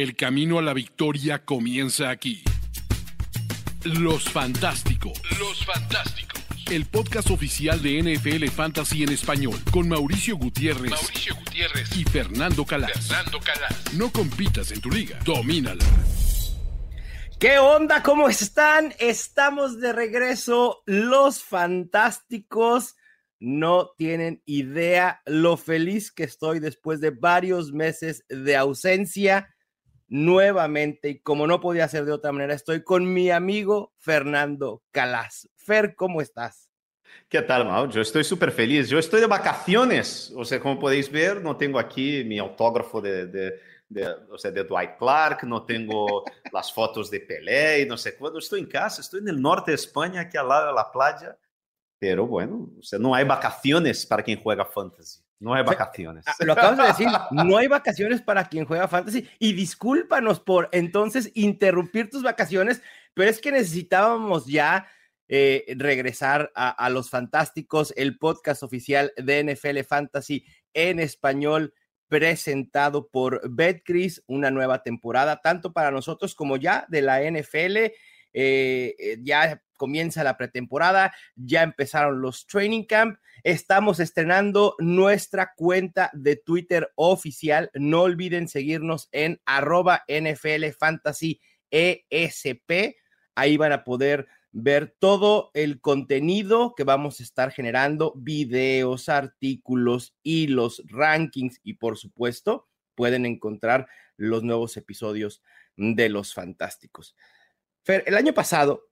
El camino a la victoria comienza aquí. Los Fantásticos. Los Fantásticos. El podcast oficial de NFL Fantasy en español con Mauricio Gutiérrez, Mauricio Gutiérrez y Fernando Calas. Fernando Calas. No compitas en tu liga, domínala. ¿Qué onda? ¿Cómo están? Estamos de regreso. Los Fantásticos no tienen idea lo feliz que estoy después de varios meses de ausencia nuevamente y como no podía ser de otra manera, estoy con mi amigo Fernando Calas. Fer, ¿cómo estás? ¿Qué tal, Mau? Yo estoy súper feliz. Yo estoy de vacaciones. O sea, como podéis ver, no tengo aquí mi autógrafo de, de, de o sea, de Dwight Clark, no tengo las fotos de Pelé y no sé cuándo. Estoy en casa, estoy en el norte de España, aquí al lado de la playa. Pero bueno, o sea, no hay vacaciones para quien juega fantasy. No hay vacaciones. Ah, lo acabas de decir, no hay vacaciones para quien juega fantasy. Y discúlpanos por entonces interrumpir tus vacaciones, pero es que necesitábamos ya eh, regresar a, los fantásticos, el podcast oficial de NFL Fantasy en español presentado por BetCris, una nueva temporada, tanto para nosotros como ya de la NFL. Eh, eh, ya comienza la pretemporada, ya empezaron los training camp Estamos estrenando nuestra cuenta de Twitter oficial. No olviden seguirnos en arroba NFL Fantasy ESP. Ahí van a poder ver todo el contenido que vamos a estar generando, videos, artículos y los rankings y por supuesto pueden encontrar los nuevos episodios de Los Fantásticos. Fer, el año pasado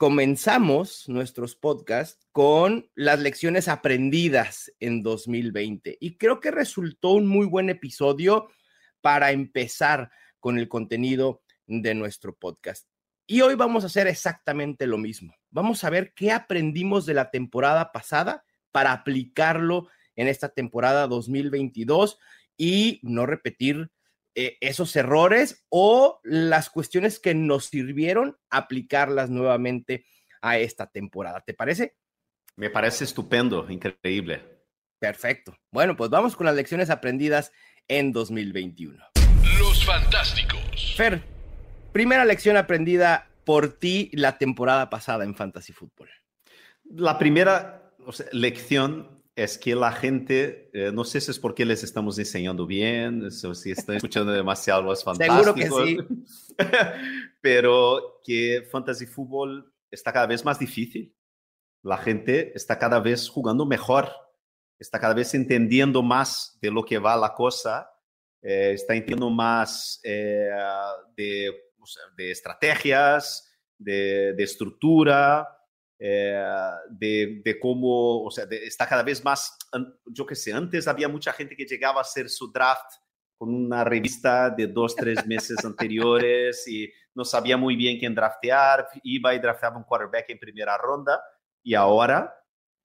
comenzamos nuestros podcasts con las lecciones aprendidas en 2020 y creo que resultó un muy buen episodio para empezar con el contenido de nuestro podcast. Y hoy vamos a hacer exactamente lo mismo. Vamos a ver qué aprendimos de la temporada pasada para aplicarlo en esta temporada 2022 y no repetir eh, esos errores o las cuestiones que nos sirvieron aplicarlas nuevamente a esta temporada. ¿Te parece? Me parece estupendo, increíble. Perfecto. Bueno, pues vamos con las lecciones aprendidas en 2021. Los fantásticos. Fer, primera lección aprendida por ti la temporada pasada en Fantasy Football. La primera lección es que la gente, eh, no sé si es porque les estamos enseñando bien, o si están escuchando demasiado los fantásticos. Seguro que sí. pero que Fantasy Football está cada vez más difícil. La gente está cada vez jugando mejor, está cada vez entendiendo más de lo que va la cosa, eh, está entendiendo más eh, de, de, estrategias, de, de estructura, eh, de, de, cómo, o sea, está cada vez más, yo que sé, antes había mucha gente que llegaba a hacer su draft con una revista de dos, tres meses anteriores y no sabía muy bien quién draftear, iba y drafteaba un quarterback en primera ronda y ahora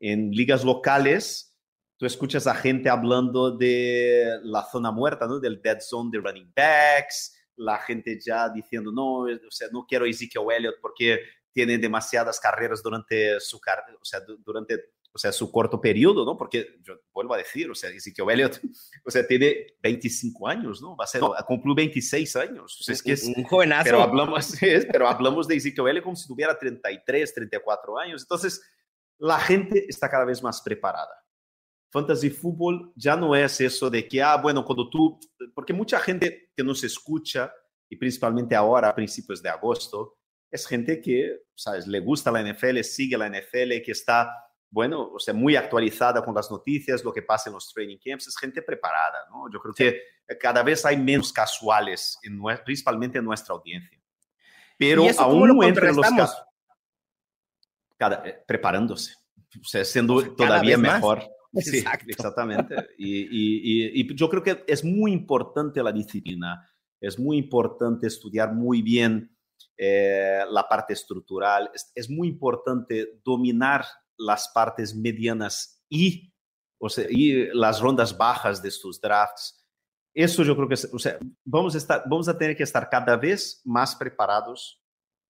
en ligas locales tú escuchas a gente hablando de la zona muerta, ¿no? del dead zone de running backs, la gente ya diciendo, no, o sea, no quiero Ezekiel Elliott porque tiene demasiadas carreras durante su, o sea, durante o sea, su corto periodo, ¿no? Porque yo vuelvo a decir, o sea, Ezekiel Elliott, o sea, tiene 25 años, ¿no? Va a ser, cumplió 26 años. O sea, es que es, un jovenazo. Pero hablamos, es, pero hablamos de Ezekiel Elliott como si tuviera 33, 34 años. Entonces, la gente está cada vez más preparada. Fantasy Fútbol ya no es eso de que, ah, bueno, cuando tú, porque mucha gente que nos escucha, y principalmente ahora, a principios de agosto, es gente que, ¿sabes? Le gusta la NFL, sigue la NFL, que está, bueno, o sea, muy actualizada con las noticias, lo que pasa en los training camps, es gente preparada, ¿no? Yo creo que cada vez hay menos casuales, en, principalmente en nuestra audiencia. Pero aún entre los casos, eh, preparándose, o sea, siendo todavía mejor. Sí, exactamente. Y, y, y, yo creo que es muy importante la disciplina, es muy importante estudiar muy bien eh, parte estructural. Es, muy importante dominar las partes medianas y, o sea, y las rondas bajas de estos drafts. Eso yo creo que, o sea, vamos estar, vamos a tener que estar cada vez más preparados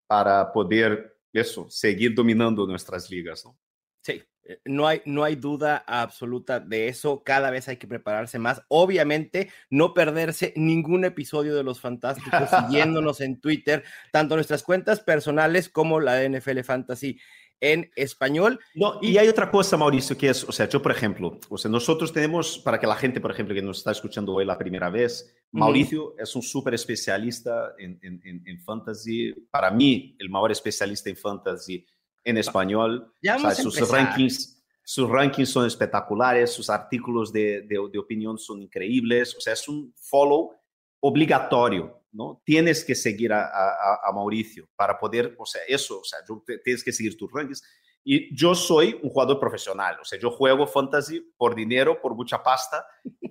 para poder eso, seguir dominando nuestras ligas, ¿no? Sí, no hay, no hay duda absoluta de eso. Cada vez hay que prepararse más. Obviamente, no perderse ningún episodio de Los Fantásticos siguiéndonos en Twitter, tanto nuestras cuentas personales como la de NFL Fantasy en español. No, y hay otra cosa, Mauricio, que es, o sea, yo, por ejemplo, o sea, nosotros tenemos, para que la gente, por ejemplo, que nos está escuchando hoy la primera vez, Mauricio es un súper especialista en, en, en, fantasy. Para mí, el mayor especialista en fantasy en español. Ya o sea, sus rankings, sus rankings son espectaculares, sus artículos de, de, de opinión son increíbles. O sea, es un follow obligatorio ¿no? Tienes que seguir a, a, a, Mauricio para poder, o sea, eso, o sea, tienes que seguir tus rankings. Y yo soy un jugador profesional, o sea, yo juego fantasy por dinero, por mucha pasta,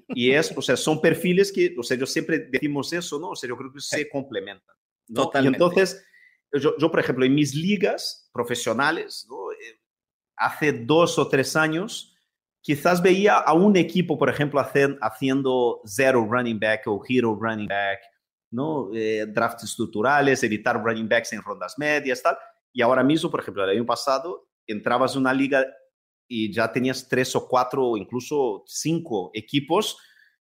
y es, o sea, son perfiles que, o sea, yo siempre decimos eso, ¿no? O sea, yo creo que se complementan. ¿no? Y entonces, yo, por ejemplo, en mis ligas profesionales. Eh, hace dos o tres años, quizás veía a un equipo, por ejemplo, haciendo zero running back o hero running back, ¿no? Eh, drafts estructurales, evitar running backs en rondas medias, tal. Y ahora mismo, por ejemplo, el año pasado, entrabas en una liga y ya tenías tres o cuatro incluso cinco equipos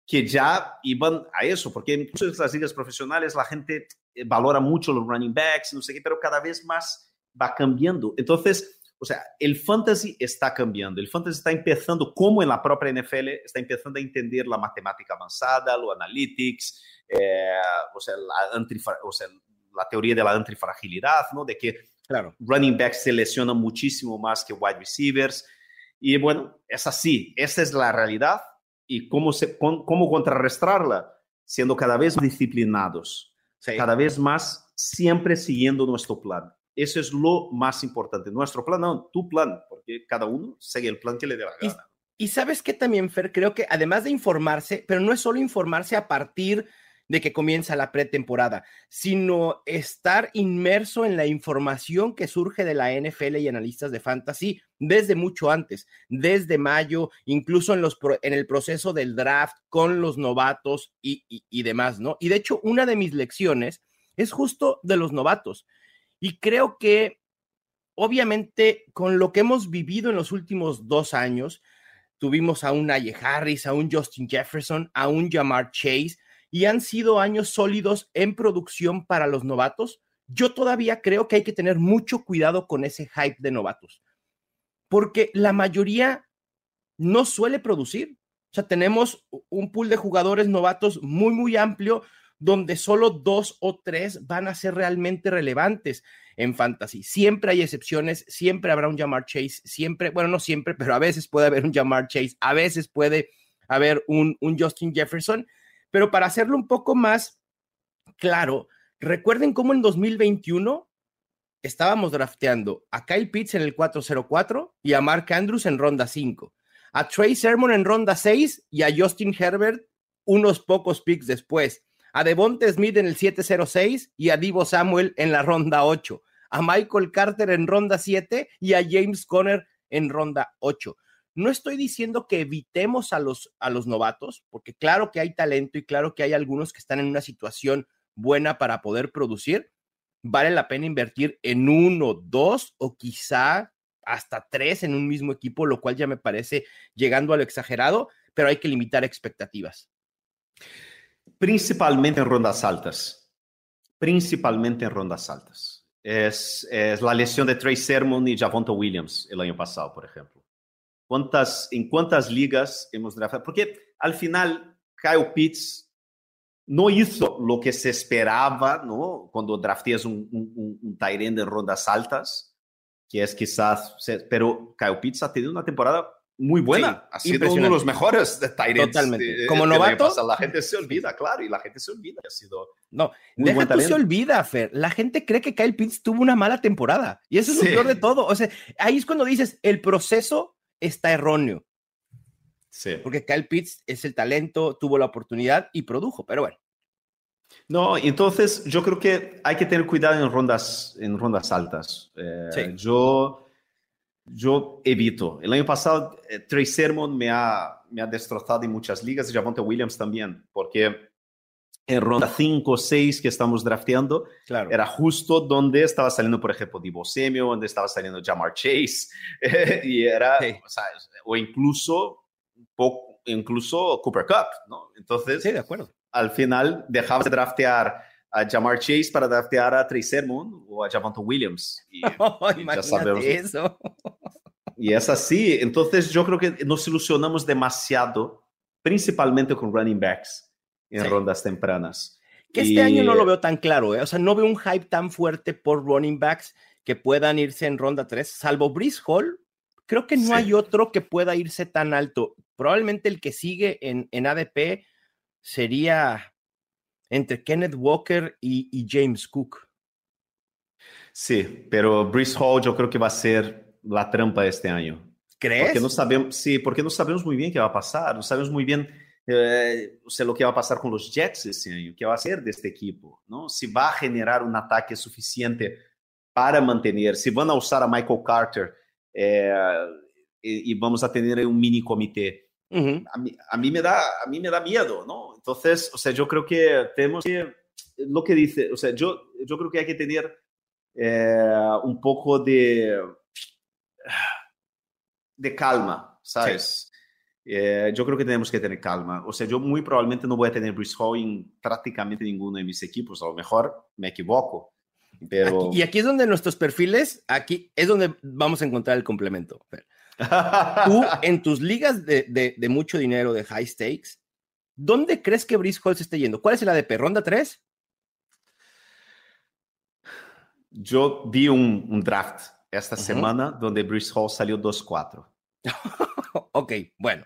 que ya iban a eso, porque en muchas de las ligas profesionales la gente eh, valora mucho los running backs, no sé qué, pero cada vez más va cambiando. Entonces, o sea, el fantasy está cambiando, el fantasy está empezando, como en la propia NFL, está empezando a entender la matemática avanzada, lo analytics, eh, o, sea, la o, sea, la teoría de la antifragilidad, ¿no? De que claro. running backs se lesionan muchísimo más que wide receivers. Y bueno, es así, esa es la realidad. ¿Y cómo, se, cómo contrarrestarla? Siendo cada vez disciplinados, sí. cada vez más siempre siguiendo nuestro plan. Eso es lo más importante. Nuestro plan, no, tu plan, porque cada uno sigue el plan que le dé la gana. Y, y sabes que también, Fer, creo que además de informarse, pero no es solo informarse a partir de que comienza la pretemporada, sino estar inmerso en la información que surge de la NFL y analistas de fantasy desde mucho antes, desde mayo, incluso en, los, en el proceso del draft con los novatos y, y, demás, ¿no? Y de hecho, una de mis lecciones es justo de los novatos. Y creo que, obviamente, con lo que hemos vivido en los últimos dos años, tuvimos a un Naye Harris, a un Justin Jefferson, a un Jamar Chase, y han sido años sólidos en producción para los novatos, yo todavía creo que hay que tener mucho cuidado con ese hype de novatos, porque la mayoría no suele producir. O sea, tenemos un pool de jugadores novatos muy, muy amplio, donde solo dos o tres van a ser realmente relevantes en fantasy. Siempre hay excepciones, siempre habrá un Jamar Chase, siempre, bueno, no siempre, pero a veces puede haber un Jamar Chase, a veces puede haber un, un Justin Jefferson, pero para hacerlo un poco más claro, recuerden cómo en 2021 estábamos drafteando a Kyle Pitts en el 404 y a Mark Andrews en ronda 5, a Trey Sermon en ronda 6 y a Justin Herbert unos pocos picks después, a Devonte Smith en el 706 y a Divo Samuel en la ronda 8, a Michael Carter en ronda 7 y a James Conner en ronda 8. No estoy diciendo que evitemos a los, a los novatos, porque claro que hay talento y claro que hay algunos que están en una situación buena para poder producir. Vale la pena invertir en uno, dos o quizá hasta tres en un mismo equipo, lo cual ya me parece llegando a lo exagerado, pero hay que limitar expectativas. Principalmente en rondas altas. Principalmente en rondas altas. Es, la lesión de Trey Sermon y Javonta Williams el año pasado, por ejemplo. ¿Cuántas, ¿En cuántas ligas hemos draftado? Porque al final Kyle Pitts no hizo lo que se esperaba, ¿no? Cuando drafteas un, un, un tight end en rondas altas, que es quizás, pero Kyle Pitts ha tenido una temporada muy buena. Sí, ha sido uno de los mejores de ends. Totalmente. Como novato. La gente se olvida, claro, y la gente se olvida. Ha sido no, muy deja tú se olvida, Fer. La gente cree que Kyle Pitts tuvo una mala temporada. Y eso es sí. lo peor de todo. O sea, ahí es cuando dices, el proceso está erróneo. Sí. Porque Kyle Pitts es el talento, tuvo la oportunidad y produjo, pero bueno. No, entonces yo creo que hay que tener cuidado en rondas, en rondas altas. Eh, sí. Yo, yo evito. El año pasado, eh, Trey Sermon me ha, me ha destrozado en muchas ligas y Javonte Williams también, porque en ronda 5 o 6 que estamos drafteando, Claro. era justo donde estaba saliendo, por ejemplo, Divo Samuel, donde estaba saliendo Jamar Chase, y era, Sí. o, sea, o incluso, poco, incluso Cooper Cup, ¿no? Entonces, Sí, de acuerdo. al final dejabas de draftear a Jamar Chase para draftear a Trey Sermon o a Javonte Williams. Y, Imagínate sabemos. eso. y es así. Entonces, yo creo que nos ilusionamos demasiado, principalmente con running backs en Sí. rondas tempranas. Que este año no lo veo tan claro, ¿eh? o sea, no veo un hype tan fuerte por running backs que puedan irse en ronda 3, salvo Brice Hall. Creo que no Sí. hay otro que pueda irse tan alto. Probablemente el que sigue en, en ADP sería entre Kenneth Walker y, y James Cook. Sí, pero Brice Hall yo creo que va a ser la trampa este año. ¿Crees? Porque no sabemos, sí, porque no sabemos muy bien qué va a pasar, no sabemos muy bien eh, o lo que va a pasar con los Jets este año, qué va a hacer de este equipo, ¿no? Si va a generar un ataque suficiente para mantener, si van a usar a Michael Carter eh, y, y vamos a tener un mini comité. Ujú. A mí, a mí me da, a mí me da miedo, ¿no? Entonces, o sea, yo creo que tenemos que, lo que dice, o sea, yo, yo creo que hay que tener eh, un poco de, de calma, ¿sabes? Eh, yo creo que tenemos que tener calma. O sea, yo muy probablemente no voy a tener Brice Hall en prácticamente ninguno de mis equipos. A lo mejor me equivoco. Pero... Aquí- y aquí es donde nuestros perfiles, aquí es donde vamos a encontrar el complemento. Tú, en tus ligas de, de- de mucho dinero, de high stakes, ¿dónde crees que Brice Hall se esté yendo? ¿Cuál es el ADP? ¿Ronda 3? yo vi un, un draft esta Ujú. semana donde Brice Hall salió 2-4. ok, bueno.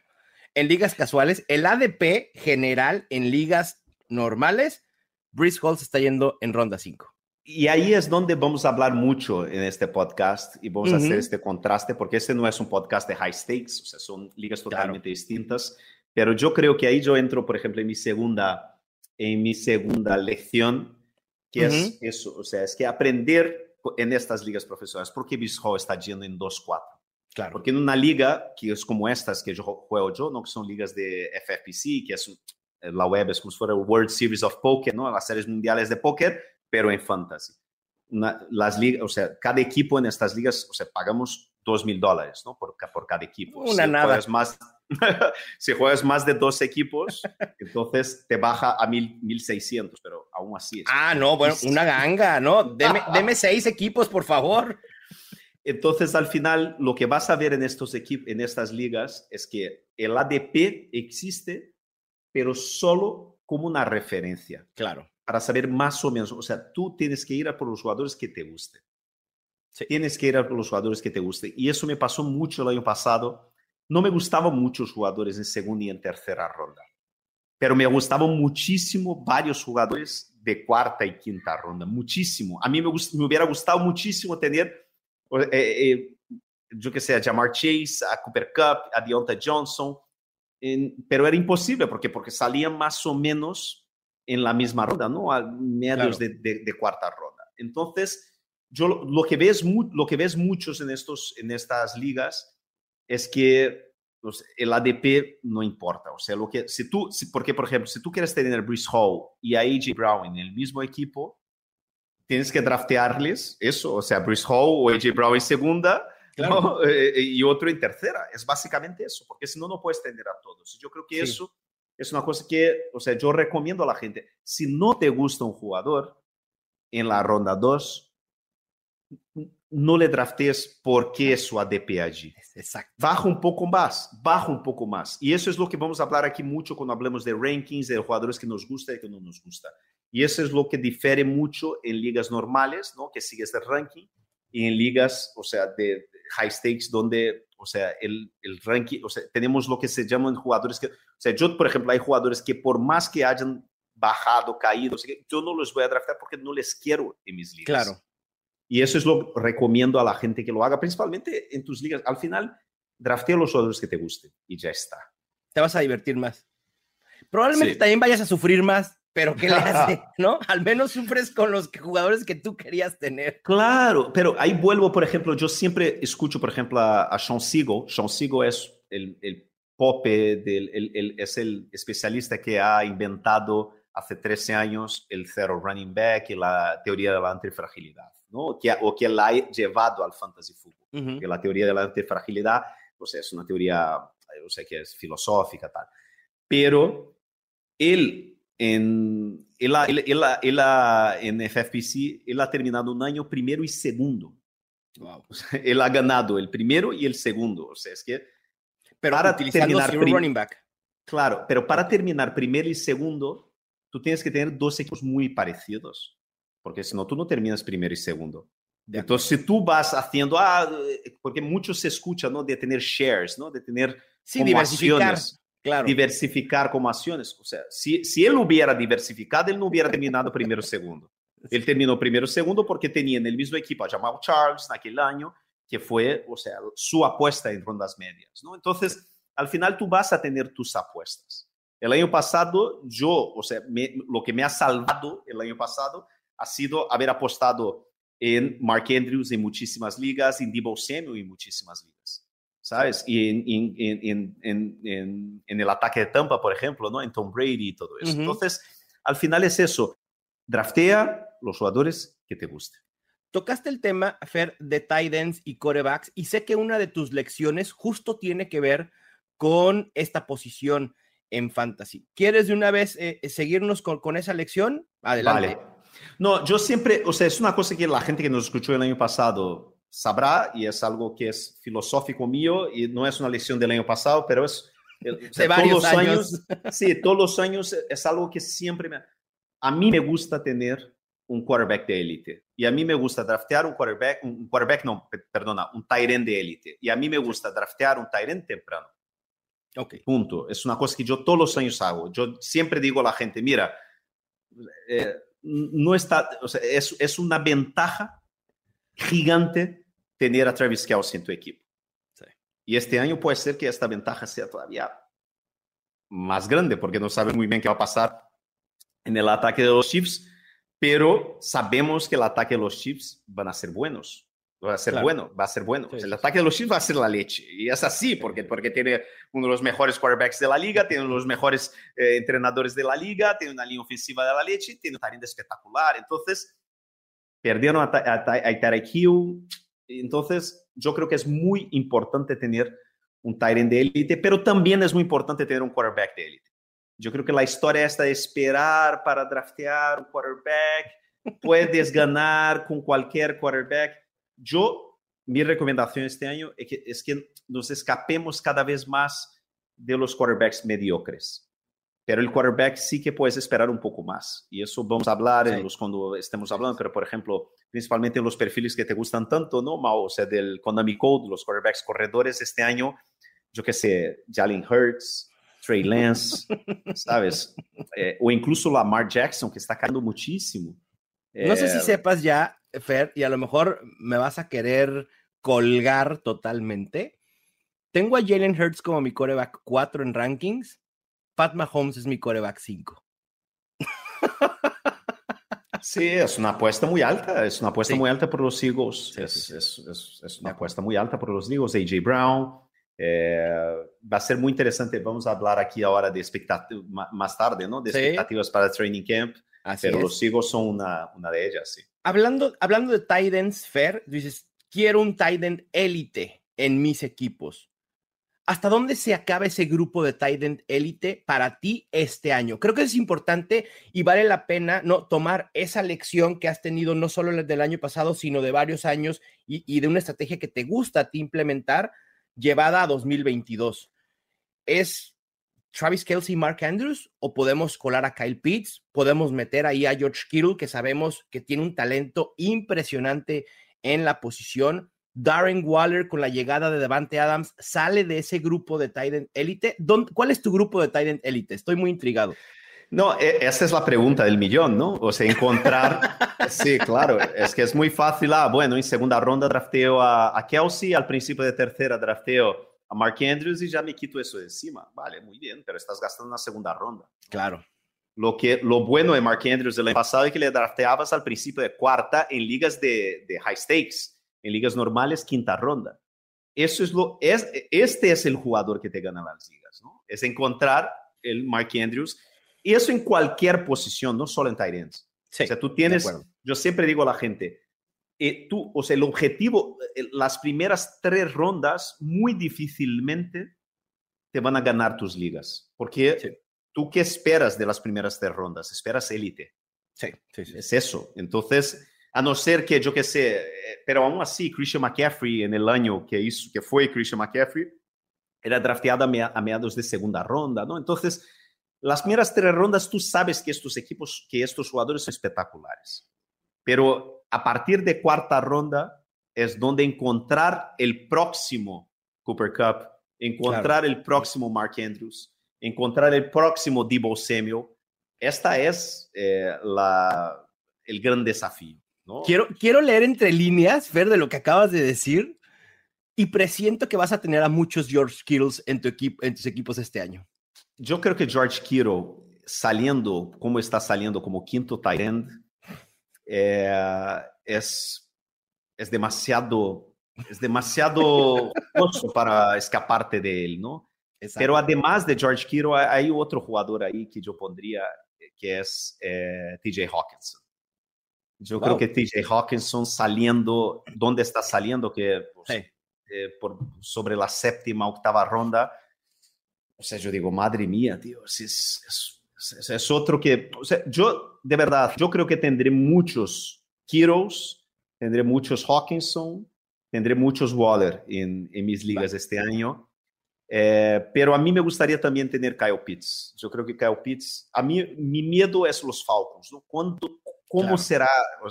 En ligas casuales, el ADP general en ligas normales, Brice Hall se está yendo en ronda 5. Y ahí es donde vamos a hablar mucho en este podcast y vamos a hacer este contraste, porque este no es un podcast de high stakes, o sea, son ligas Claro. totalmente distintas. Pero yo creo que ahí yo entro, por ejemplo, en mi segunda, en mi segunda lección, que es eso, o sea, es que aprender en estas ligas profesionales, ¿por qué Brice Hall está yendo en 2-4? Claro. Porque en una liga que es como estas que yo juego yo, ¿no? que son ligas de FFPC, que es un- la web es como si fuera World Series of Poker, ¿no? las series mundiales de póker, pero en fantasy. Una- las ligas, o sea, cada equipo en estas ligas, o sea, pagamos dos mil dólares, ¿no? Por, por cada equipo. Una si nada. Juegas más, si juegas más de dos equipos, entonces te baja a mil, mil seiscientos, pero aún así. es- Ah, no, bueno, una ganga, ¿no? Deme, deme seis equipos, por favor. Entonces, al final, lo que vas a ver en, estos equipos, en estas ligas es que el ADP existe, pero solo como una referencia, Claro. para saber más o menos. O sea, tú tienes que ir a por los jugadores que te gusten. Sí. Tienes que ir a por los jugadores que te gusten. Y eso me pasó mucho el año pasado. No me gustaban muchos jugadores en segunda y en tercera ronda, pero me gustaban muchísimo varios jugadores de cuarta y quinta ronda. Muchísimo. A mí me, me hubiera gustado muchísimo tener yo que sé, a Jamar Chase, a Cooper Cup, a Deontay Johnson, en- pero era imposible porque, porque salían más o menos en la misma ronda, ¿no? A medios Claro. de, de- de cuarta ronda. Entonces, yo lo, lo que ves lo que ves muchos en estos en estas ligas es que pues, el ADP no importa, o sea, lo que si tú si- porque por ejemplo, si tú quieres tener a Brice Hall y a AJ Brown en el mismo equipo, tienes que draftearles eso, o sea, Brice Hall o AJ Brown en segunda Claro. ¿no? Eh, y otro en tercera. Es básicamente eso, porque si no, no puedes tener a todos. Yo creo que Sí. eso es una cosa que, o sea, yo recomiendo a la gente, si no te gusta un jugador en la ronda 2, no le draftees porque es su ADP allí. Exacto. Baja un poco más, baja un poco más. Y eso es lo que vamos a hablar aquí mucho cuando hablemos de rankings, de jugadores que nos gusta y que no nos gusta. Y eso es lo que difiere mucho en ligas normales, ¿no? Que sigues el ranking, y en ligas, o sea, de, high stakes, donde, o sea, el, el ranking, o sea, tenemos lo que se llaman jugadores que, o sea, yo, por ejemplo, hay jugadores que por más que hayan bajado, caído, o sea, yo no los voy a draftar porque no les quiero en mis ligas. Claro. Y eso es lo que recomiendo a la gente que lo haga, principalmente en tus ligas. Al final, draftea los jugadores que te gusten y ya está. Te vas a divertir más. Probablemente Sí. también vayas a sufrir más, pero ¿qué le hace? ¿No? Al menos sufres con los jugadores que tú querías tener. Claro, pero ahí vuelvo, por ejemplo, yo siempre escucho, por ejemplo, a, a Sean Siegel. Sean Siegel es el, el pope, del, el- el- es el especialista que ha inventado hace 13 años el cero running back y la teoría de la antifragilidad, ¿no? Que, o que la ha llevado al fantasy fútbol. Que la teoría de la antifragilidad, pues es una teoría, yo sé que es filosófica, tal. Pero él en, él, él, él, en FFPC, él ha terminado un año primero y segundo. Wow. él ha ganado el primero y el segundo. O sea, es que pero para terminar running back. Claro, pero para terminar primero y segundo, tú tienes que tener dos equipos muy parecidos, porque si no, tú no terminas primero y segundo. Entonces, si tú vas haciendo, ah, porque mucho se escucha, ¿no? De tener shares, ¿no? De tener sí, diversificar, claro. diversificar como acciones. O sea, si, si él hubiera diversificado, él no hubiera terminado primero segundo. Él terminó primero segundo porque tenía en el mismo equipo a Jamal Charles en aquel año, que fue, o sea, su apuesta en rondas medias, ¿no? Entonces, al final tú vas a tener tus apuestas. El año pasado, yo, o sea, lo que me ha salvado el año pasado ha sido haber apostado en Mark Andrews en muchísimas ligas, en Debo Samuel en muchísimas ligas, ¿sabes? Y en, en, en, en, el ataque de Tampa, por ejemplo, ¿no? En Tom Brady y todo eso. Entonces, al final es eso. Draftea los jugadores que te gusten. Tocaste el tema, Fer, de tight ends y corebacks, y sé que una de tus lecciones justo tiene que ver con esta posición en fantasy. ¿Quieres de una vez eh, seguirnos con, esa lección? Adelante. No, yo siempre, o sea, es una cosa que la gente que nos escuchó el año pasado sabrá y es algo que es filosófico mío y no es una lección del año pasado, pero es eh, de varios años. Sí, todos los años es algo que siempre me... A mí me gusta tener un quarterback de élite y a mí me gusta draftear un quarterback, un quarterback no, perdona, un tight end de élite y a mí me gusta draftear un tight end temprano. Ok. Punto. Es una cosa que yo todos los años hago. Yo siempre digo a la gente, mira, eh, no está, o sea, es, es, una ventaja gigante tener a Travis Kelce en tu equipo. Sí. Y este año puede ser que esta ventaja sea todavía más grande, porque no sabemos muy bien qué va a pasar en el ataque de los Chiefs, pero sabemos que el ataque de los Chiefs van a ser buenos va a ser bueno, va a ser bueno. el ataque de los Chiefs va a ser la leche. Y es así, porque, porque tiene uno de los mejores quarterbacks de la liga, tiene uno de los mejores eh, entrenadores de la liga, tiene una línea ofensiva de la leche, tiene un talento espectacular. Entonces, perdieron a, a, Tarek Hill. Entonces, yo creo que es muy importante tener un Tyrant de élite, pero también es muy importante tener un quarterback de élite. Yo creo que la historia esta de esperar para draftear un quarterback, puedes ganar con cualquier quarterback yo, mi recomendación este año es que, es que nos escapemos cada vez más de los quarterbacks mediocres. Pero el quarterback sí que puedes esperar un poco más. Y eso vamos a hablar en los, cuando estemos hablando, pero por ejemplo, principalmente en los perfiles que te gustan tanto, ¿no, Mao? O sea, del Konami Code, los quarterbacks corredores este año, yo qué sé, Jalen Hurts, Trey Lance, ¿sabes? Eh, o incluso Lamar Jackson, que está cayendo muchísimo. No sé si eh, sepas ya, Fer, y a lo mejor me vas a querer colgar totalmente. Tengo a Jalen Hurts como mi coreback 4 en rankings. Pat Mahomes es mi coreback 5. Sí, es una apuesta muy alta. Es una apuesta muy alta por los Eagles. es, es, es, una apuesta muy alta por los Eagles. AJ Brown. Eh, va a ser muy interesante. Vamos a hablar aquí ahora de expectativas más tarde, ¿no? De expectativas para el training camp. pero los Eagles son una, una de ellas, sí hablando, hablando de Titans, Fer, dices, quiero un Titan élite en mis equipos. ¿Hasta dónde se acaba ese grupo de Titan élite para ti este año? Creo que es importante y vale la pena no tomar esa lección que has tenido no solo del año pasado, sino de varios años y, de una estrategia que te gusta a ti implementar llevada a 2022. Es Travis Kelsey Mark Andrews o podemos colar a Kyle Pitts, podemos meter ahí a George Kittle, que sabemos que tiene un talento impresionante en la posición. Darren Waller con la llegada de Devante Adams sale de ese grupo de Titan Elite. ¿Cuál es tu grupo de Titan Elite? Estoy muy intrigado. No, e, esa es la pregunta del millón, ¿no? O sea, encontrar. sí, claro, es que es muy fácil. Ah, bueno, en segunda ronda drafteo a, a Kelsey, al principio de tercera drafteo a Mark Andrews y ya me quito eso de encima. Vale, muy bien, pero estás gastando una segunda ronda. Claro. Lo, que, lo bueno de Mark Andrews del año pasado es que le drafteabas al principio de cuarta en ligas de, de high stakes, en ligas normales, quinta ronda. Eso es lo, es, este es el jugador que te gana las ligas, ¿no? Es encontrar el Mark Andrews Y eso en cualquier posición, no solo en tight ends. Sí, o sea, tú tienes, yo siempre digo a la gente, eh, tú, o sea, el objetivo, eh, las primeras tres rondas muy difícilmente te van a ganar tus ligas. Porque Sí. tú qué esperas de las primeras tres rondas? Esperas élite. Sí, sí, sí. Es eso. Entonces, a no ser que, yo qué sé, pero aún así, Christian McCaffrey en el año que, hizo, que fue Christian McCaffrey, era drafteado a, mediados de segunda ronda, ¿no? Entonces, las primeras tres rondas tú sabes que estos equipos, que estos jugadores son espectaculares. Pero a partir de cuarta ronda es donde encontrar el próximo Cooper Cup, encontrar el próximo Mark Andrews, encontrar el próximo Debo Samuel. Esta es eh, la, el gran desafío. ¿No? Quiero, quiero leer entre líneas, ver de lo que acabas de decir, y presiento que vas a tener a muchos George Kittles en, tu equipo, en tus equipos este año. Yo creo que George Kittle saliendo como está saliendo como quinto tight end eh, es, es demasiado es demasiado para escaparte de él, ¿no? Pero además de George Kittle, hay otro jugador ahí que yo pondría, eh, que es eh, TJ Hawkinson. Yo Wow. creo que TJ Hawkinson saliendo, ¿dónde está saliendo? Que pues, Sí. eh, por, sobre la séptima, octava ronda. O sea, yo digo, madre mía, tío, es, es, es- es otro que, o sea, yo, de verdad, yo creo que tendré muchos Kittles, tendré muchos Hawkinson, tendré muchos Waller en, en mis ligas este año. Eh, pero a mí me gustaría también tener Kyle Pitts. Yo creo que Kyle Pitts, a mí mi miedo es los Falcons, ¿no? ¿Cuánto, ¿Cómo Claro. será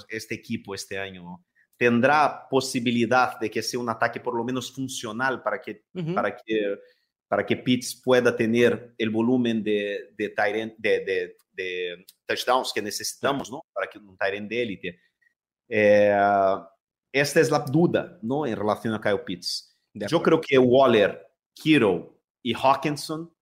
este equipo este año? ¿Tendrá posibilidad de que sea un ataque por lo menos funcional para que, Ujú. para que, para que Pitts pueda tener el volumen de, de, end- de, de- de touchdowns que necesitamos, ¿no? Para que un end de élite. Eh, esta es la duda, ¿no? En relación a Kyle Pitts. Yo creo que Waller, Kittle y Hawkinson,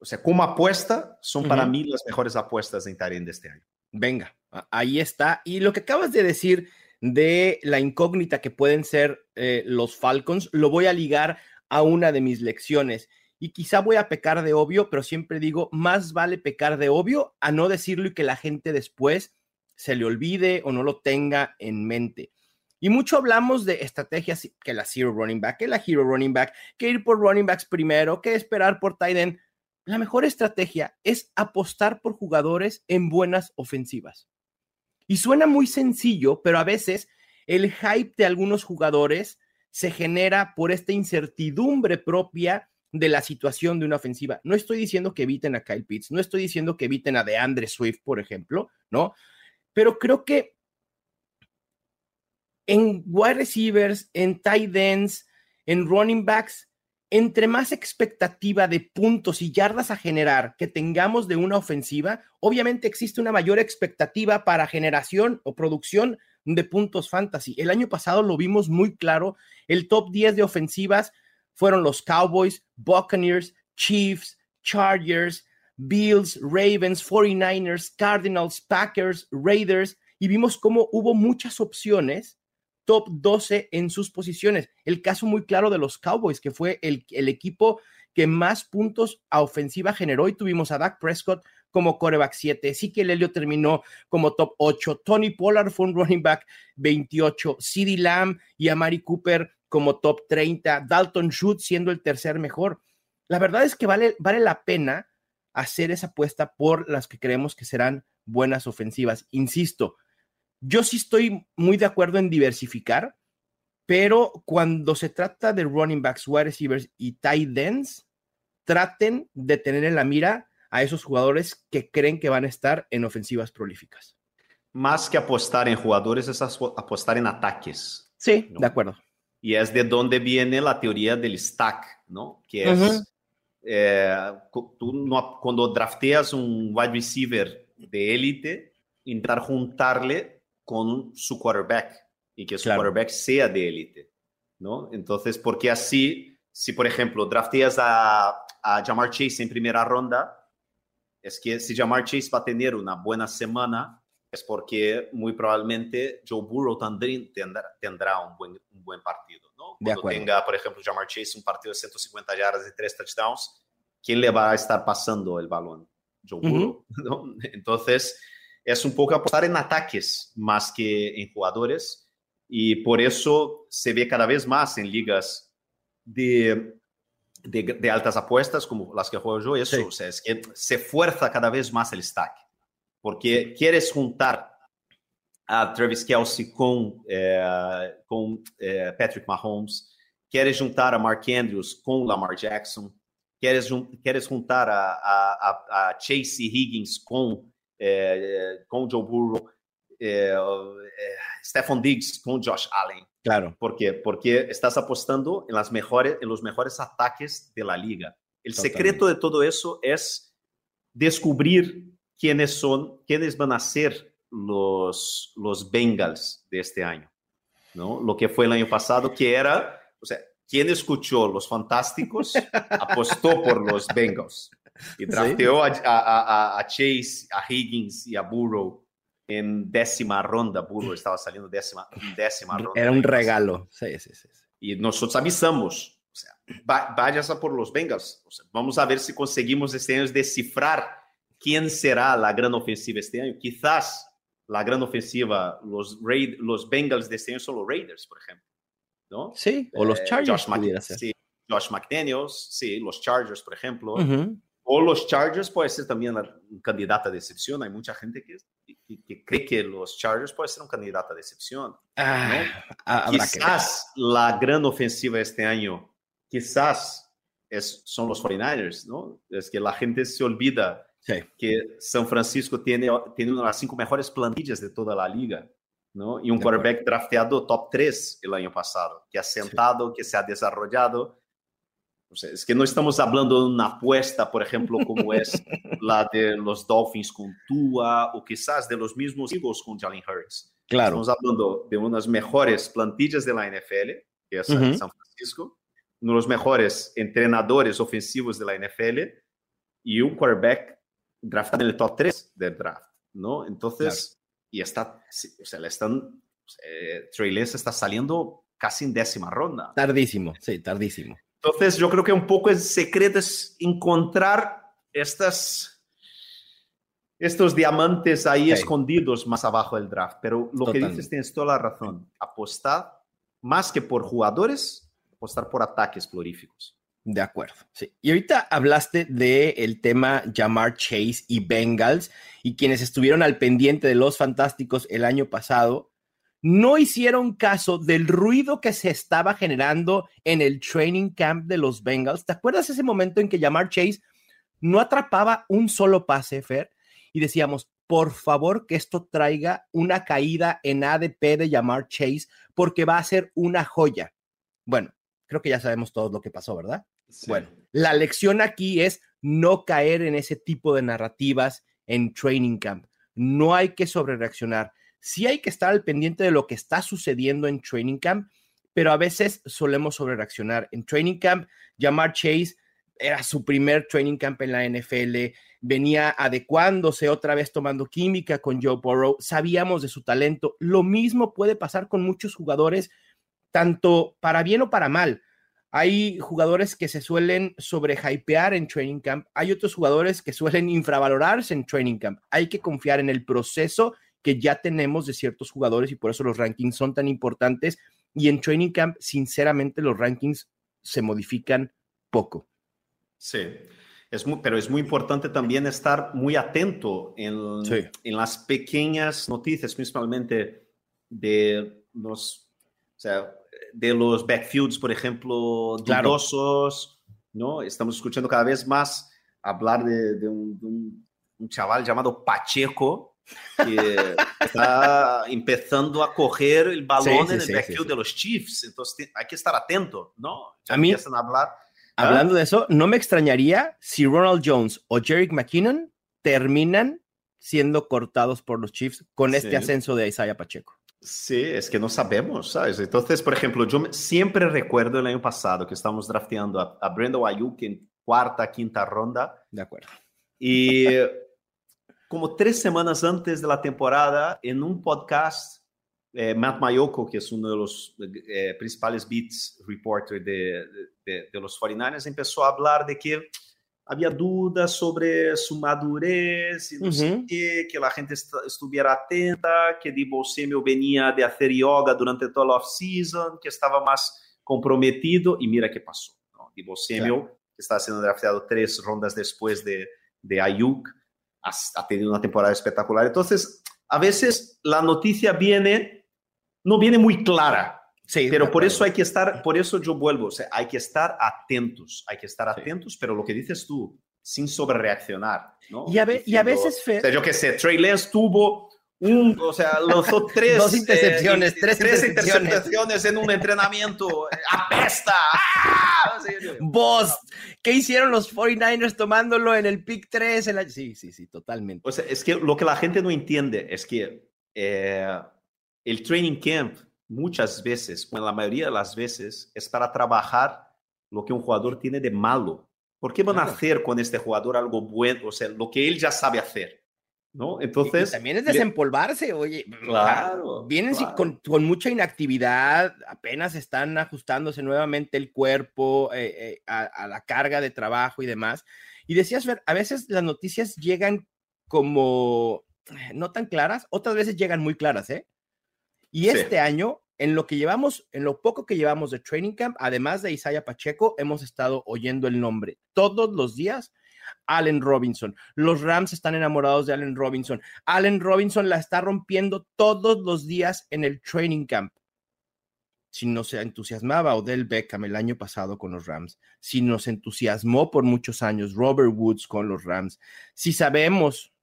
o sea, como apuesta, son para Ujú. mí las mejores apuestas en end de este año. Venga, ahí está. Y lo que acabas de decir de la incógnita que pueden ser eh, los Falcons, lo voy a ligar a una de mis lecciones. Y quizá voy a pecar de obvio, pero siempre digo, más vale pecar de obvio a no decirlo y que la gente después se le olvide o no lo tenga en mente. Y mucho hablamos de estrategias que la zero running back, que la hero running back, que ir por running backs primero, que esperar por tight end. La mejor estrategia es apostar por jugadores en buenas ofensivas. Y suena muy sencillo, pero a veces el hype de algunos jugadores se genera por esta incertidumbre propia de la situación de una ofensiva. No estoy diciendo que eviten a Kyle Pitts, no estoy diciendo que eviten a DeAndre Swift, por ejemplo, ¿no? Pero creo que en wide receivers, en tight ends, en running backs, entre más expectativa de puntos y yardas a generar que tengamos de una ofensiva, obviamente existe una mayor expectativa para generación o producción de puntos fantasy. El año pasado lo vimos muy claro, el top 10 de ofensivas fueron los Cowboys, Buccaneers, Chiefs, Chargers, Bills, Ravens, 49ers, Cardinals, Packers, Raiders, y vimos cómo hubo muchas opciones top 12 en sus posiciones. El caso muy claro de los Cowboys, que fue el, equipo que más puntos a ofensiva generó y tuvimos a Dak Prescott como coreback 7, sí que Lelio terminó como top 8, Tony Pollard fue un running back 28, CeeDee Lamb y Amari Cooper como top 30, Dalton Schultz siendo el tercer mejor. La verdad es que vale, vale la pena hacer esa apuesta por las que creemos que serán buenas ofensivas. Insisto, yo sí estoy muy de acuerdo en diversificar, pero cuando se trata de running backs, wide receivers y tight ends, traten de tener en la mira a esos jugadores que creen que van a estar en ofensivas prolíficas. Más que apostar en jugadores, es apostar en ataques. Sí, ¿no? de acuerdo. Y es de donde viene la teoría del stack, ¿no? Que es, Uh -huh. eh, tú no, cuando drafteas un wide receiver de élite, intentar juntarle con su quarterback y que su claro. quarterback sea de élite, ¿no? Entonces, porque así, si por ejemplo drafteas a, a Jamar Chase en primera ronda, es que si Jamar Chase va a tener una buena semana, es porque muy probablemente Joe Burrow también tendrá, tendrá un, buen, un buen partido, ¿no? Cuando tenga, por ejemplo, Jamar Chase un partido de 150 yardas y 3 touchdowns, ¿quién le va a estar pasando el balón? Joe Burrow. ¿no? Entonces, es un poco apostar en ataques más que en jugadores y por eso se ve cada vez más en ligas de, de, de altas apuestas como las que juego yo, eso, Sí. o sea, es que se fuerza cada vez más el stack, porque quieres juntar a Travis Kelsey con, eh, con eh, Patrick Mahomes, quieres juntar a Mark Andrews con Lamar Jackson, quieres, jun- quieres juntar a, a, a Chase Higgins com, eh, com Joe Burrow, eh, Stephon Diggs com Josh Allen. Claro. ¿Por qué? Porque estás apostando en, las mejores, en los mejores ataques de la liga. El Totalmente. secreto de todo eso es descubrir quiénes son, quiénes van a ser los, los Bengals de este año. ¿no? Lo que fue el año pasado, que era, o sea, quien escuchó Los Fantásticos apostó por los Bengals y drafteó a, a- a- a Chase, a Higgins y a Burrow en décima ronda. Burrow estaba saliendo décima, décima ronda. Era pasado. regalo. Sí, sí. sí. Y nosotros avisamos, o sea, a por los Bengals. O sea, vamos a ver si conseguimos este año descifrar quién será la gran ofensiva este año. Quizás la gran ofensiva, los, Raid, los Bengals de este año son los Raiders, por ejemplo. ¿no? Sí, o los Eh, Chargers Josh Mc- sí, Josh McDaniels, sí, los Chargers, por ejemplo. Ujú. O los Chargers puede ser también un candidato a decepción. Hay mucha gente que, que- que cree que los Chargers puede ser un candidato a decepción. Ah, ha- habrá que. Quizás la gran ofensiva este año, quizás es, son los 49ers, ¿no? Es que la gente se olvida Sí. que San Francisco tiene, tiene una de las cinco mejores plantillas de toda la liga, ¿no? Y un De quarterback drafteado top 3 el año pasado, que ha sentado, que se ha desarrollado. Es que no estamos hablando de una apuesta, por ejemplo, como es la de los Dolphins con Tua o quizás de los mismos Eagles con Jalen Hurts. Claro. Estamos hablando de unas mejores plantillas de la NFL, que es Ujú. San Francisco, uno de los mejores entrenadores ofensivos de la NFL y un quarterback draftado en el top 3 del draft, ¿no? Entonces, y está, o sea, le están, eh, Trey Lance está saliendo casi en décima ronda. Tardísimo, sí, tardísimo. Entonces, yo creo que un poco el secreto es encontrar estas, estos diamantes ahí Sí. escondidos más abajo del draft. Pero lo que dices tienes toda la razón. Apostar más que por jugadores, apostar por ataques gloríficos. De acuerdo, sí. Y ahorita hablaste del tema Jamar Chase y Bengals y quienes estuvieron al pendiente de los Fantásticos el año pasado, no hicieron caso del ruido que se estaba generando en el training camp de los Bengals. ¿Te acuerdas ese momento en que Jamar Chase no atrapaba un solo pase, Fer? Y decíamos, por favor que esto traiga una caída en ADP de Jamar Chase porque va a ser una joya. Bueno, creo que ya sabemos todos lo que pasó, ¿verdad? Bueno, la lección aquí es no caer en ese tipo de narrativas en training camp. No hay que sobrereaccionar. Sí hay que estar al pendiente de lo que está sucediendo en training camp, pero a veces solemos sobrereaccionar. En training camp, Jamar Chase era su primer training camp en la NFL, venía adecuándose otra vez tomando química con Joe Burrow, sabíamos de su talento. Lo mismo puede pasar con muchos jugadores, tanto para bien o para mal. Hay jugadores que se suelen sobrehypear en training camp, hay otros jugadores que suelen infravalorarse en training camp. Hay que confiar en el proceso que ya tenemos de ciertos jugadores y por eso los rankings son tan importantes. Y en training camp, sinceramente, los rankings se modifican poco. Sí, es muy, pero es muy importante también estar muy atento en, Sí. en las pequeñas noticias, principalmente de los, o sea, de los backfields, por ejemplo, Claro. dudosos, ¿no? Estamos escuchando cada vez más hablar de, de un, de un- un chaval llamado Pacheco, que está empezando a coger el balón Sí, sí, en el sí, backfield de los Chiefs. Entonces hay que estar atento, ¿no? Ya A mí- empiezan a hablar. ¿Ah? Hablando de eso, no me extrañaría si Ronald Jones o Jerick McKinnon terminan siendo cortados por los Chiefs con este ascenso de Isaiah Pacheco. Sí, es que no sabemos, ¿sabes? Entonces, por ejemplo, yo siempre recuerdo el año pasado que estábamos drafteando a, a Brandon Ayuk en cuarta, quinta ronda De acuerdo. y como tres semanas antes de la temporada, en un podcast, eh, Matt Mayoko, que es uno de los eh, principales beats reporter de, de- de los 49ers, empezó a hablar de que había dudas sobre su madurez y no sé qué, que la gente estuviera atenta, que Debo Samuel venía de hacer yoga durante toda la off-season, que estaba más comprometido y mira qué pasó. ¿no? Debo Samuel, que está siendo drafteado tres rondas después de, de Ayuk, ha, ha tenido una temporada espectacular. Entonces, a veces la noticia viene, no viene muy clara, Sí, pero por eso hay que estar, por eso yo vuelvo, o sea, hay que estar atentos, hay que estar atentos, pero lo que dices tú, sin sobrereaccionar, ¿no? Y a, y a veces, Fer... O sea, yo qué sé, Trey Lance tuvo un, o sea, lanzó tres... Dos intercepciones, eh, tres, tres intercepciones. intercepciones. en un entrenamiento, apesta. ¡Ah! Vos, ¿qué hicieron los 49ers tomándolo en el pick 3? En la... Sí, sí, sí, totalmente. O sea, es que lo que la gente no entiende es que eh, el training camp muchas veces, bueno, la mayoría de las veces, es para trabajar lo que un jugador tiene de malo. ¿Por qué van a hacer con este jugador algo bueno? O sea, lo que él ya sabe hacer. ¿No? Entonces. también es desempolvarse, oye. Claro. Vienen Con, con, mucha inactividad, apenas están ajustándose nuevamente el cuerpo eh, eh, a, a, la carga de trabajo y demás. Y decías, a veces las noticias llegan como eh, no tan claras, otras veces llegan muy claras, ¿eh? Y este año, en lo que llevamos, en lo poco que llevamos de Training Camp, además de Isaiah Pacheco, hemos estado oyendo el nombre todos los días. Allen Robinson. Los Rams están enamorados de Allen Robinson. Allen Robinson la está rompiendo todos los días en el Training Camp. Si no se entusiasmaba Odell Beckham el año pasado con los Rams, si nos entusiasmó por muchos años Robert Woods con los Rams, si sabemos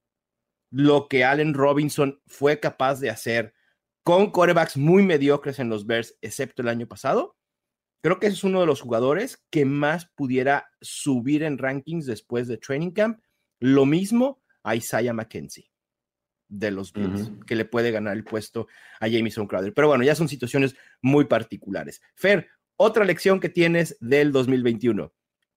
lo que Allen Robinson fue capaz de hacer con corebacks muy mediocres en los Bears, excepto el año pasado. Creo que es uno de los jugadores que más pudiera subir en rankings después de Training Camp. Lo mismo a Isaiah McKenzie de los Bills, que le puede ganar el puesto a Jamison Crowder. Pero bueno, ya son situaciones muy particulares. Fer, otra lección que tienes del 2021.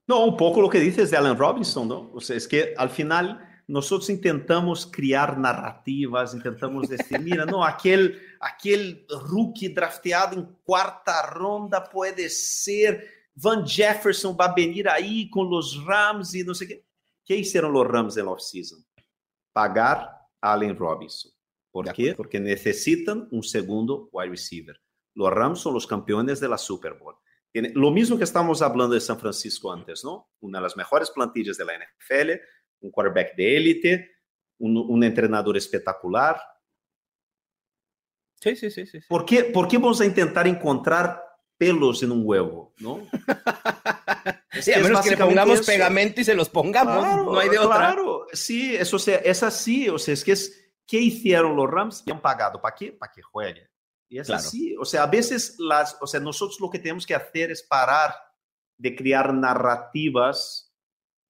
No, un poco lo que dices de Allen Robinson, ¿no? O sea, es que al final nosotros intentamos criar narrativas, intentamos decir, mira, no, aquel, aquel rookie drafteado en cuarta ronda puede ser, Van Jefferson va a venir ahí con los Rams y no sé qué. ¿Qué hicieron los Rams en la offseason? Pagar Allen Robinson. ¿Por qué? Porque necesitan un segundo wide receiver. Los Rams son los campeones de la Super Bowl. Lo mismo que estamos hablando de San Francisco antes, ¿no? Una de las mejores plantillas de la NFL, um quarterback de élite, um, um treinador espetacular. Sí, sí, sí, sí. ¿Por qué, ¿Por qué vamos a intentar encontrar pelos en un huevo, ¿no? sí, a menos que le pongamos eso. pegamento y se los pongamos, claro, no hay de otra. Claro, sí, eso, sea, es así, o sea, es que es, ¿qué hicieron los Rams? Y han pagado, ¿para qué? Para que juegue. Y es claro. así, o sea, a veces las, o sea, nosotros lo que tenemos que hacer es parar de crear narrativas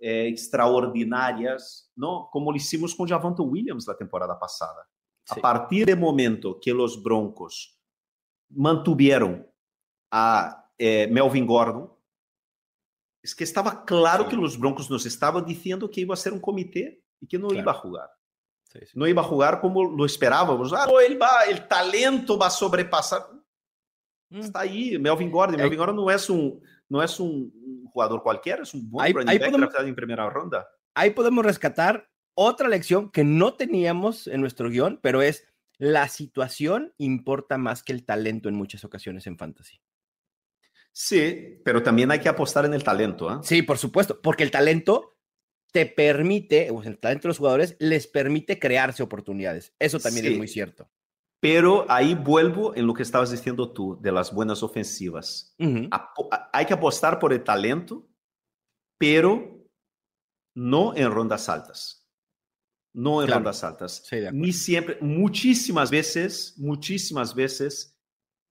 é, extraordinárias, não? como hicimos com Javonto Williams na temporada passada. Sim. A partir do momento que os Broncos mantiveram a eh, Melvin Gordon, es que estava claro sim. que os Broncos nos estavam dizendo que ia ser um comitê e que não claro. ia jogar. Sim, não ia jogar como lo esperávamos. Ah, ele vai, o talento vai sobrepassar. Hum. Está aí, Melvin Gordon. É. Melvin Gordon não é um, não é um jugador cualquiera, es un buen ahí, running ahí back podemos, en primera ronda. Ahí podemos rescatar otra lección que no teníamos en nuestro guion, pero es la situación importa más que el talento en muchas ocasiones en fantasy. Sí, pero también hay que apostar en el talento. ¿eh? Sí, por supuesto, porque el talento te permite, o sea, el talento de los jugadores les permite crearse oportunidades. Eso también sí. es muy cierto. Pero ahí vuelvo en lo que estabas diciendo tú de las buenas ofensivas. Uh -huh. Hay que apostar por el talento, pero no en rondas altas. No en claro. rondas altas. Sí, Ni siempre, muchísimas veces, muchísimas veces,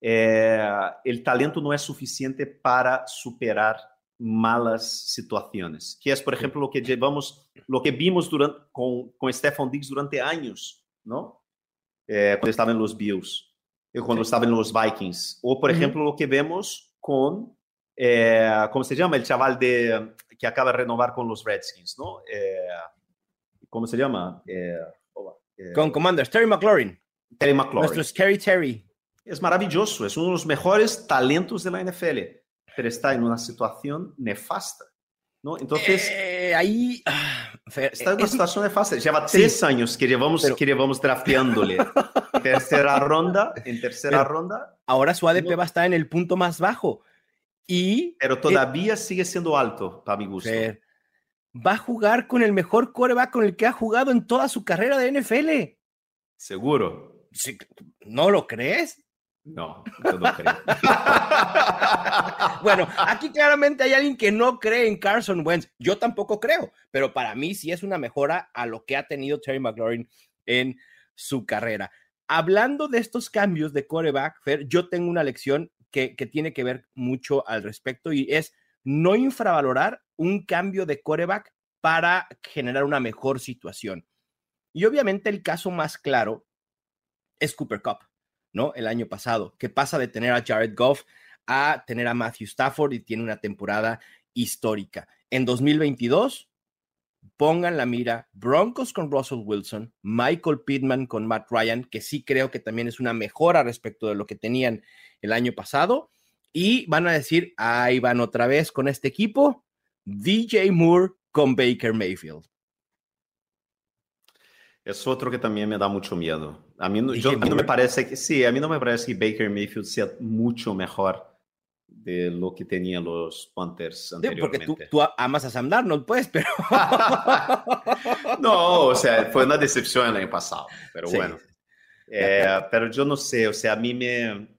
eh, el talento no es suficiente para superar malas situaciones. Que es, por ejemplo, lo que llevamos, lo que vimos durante, con, con Stefan Diggs durante años, ¿no? Eh, quando estava nos Bills, quando sí. estava nos Vikings. Ou, por uh -huh. exemplo, o que vemos com, eh, como se chama, o chaval de, que acaba de renovar com os Redskins, não? Eh, como se chama? con Commanders, Terry McLaurin. Terry McLaurin. Nuestro Scary Terry. É maravilhoso, é um dos melhores talentos da NFL, pero está em uma situação nefasta. ¿no? Entonces, eh, ahí ah, está en una situación de fácil. Lleva tres años que llevamos, que llevamos drafteándole. tercera ronda, en tercera ronda. Ahora su ADP va a estar en el punto más bajo. Y, pero todavía sigue siendo alto, para mi gusto. va a jugar con el mejor coreback con el que ha jugado en toda su carrera de NFL. Seguro. ¿No lo crees? No, yo no creo. bueno, aquí claramente hay alguien que no cree en Carson Wentz. Yo tampoco creo, pero para mí sí es una mejora a lo que ha tenido Terry McLaurin en su carrera. Hablando de estos cambios de coreback, yo tengo una lección que, que tiene que ver mucho al respecto y es no infravalorar un cambio de coreback para generar una mejor situación. Y obviamente el caso más claro es Cooper Cup. ¿No? El año pasado, que pasa de tener a Jared Goff a tener a Matthew Stafford y tiene una temporada histórica. En 2022, pongan la mira Broncos con Russell Wilson, Michael Pittman con Matt Ryan, que sí creo que también es una mejora respecto de lo que tenían el año pasado. Y van a decir, ahí van otra vez con este equipo, DJ Moore con Baker Mayfield. Es otro que también me da mucho miedo. A mí, yo, a mí no me parece que, sí, a mí no me parece que Baker Mayfield sea mucho mejor de lo que tenían los Panthers anteriormente. Porque tú, tú amas a Sam Darnold, pues, pero... no, o sea, fue una decepción el año pasado, pero bueno. Eh, pero yo no sé, o sea, a mí me...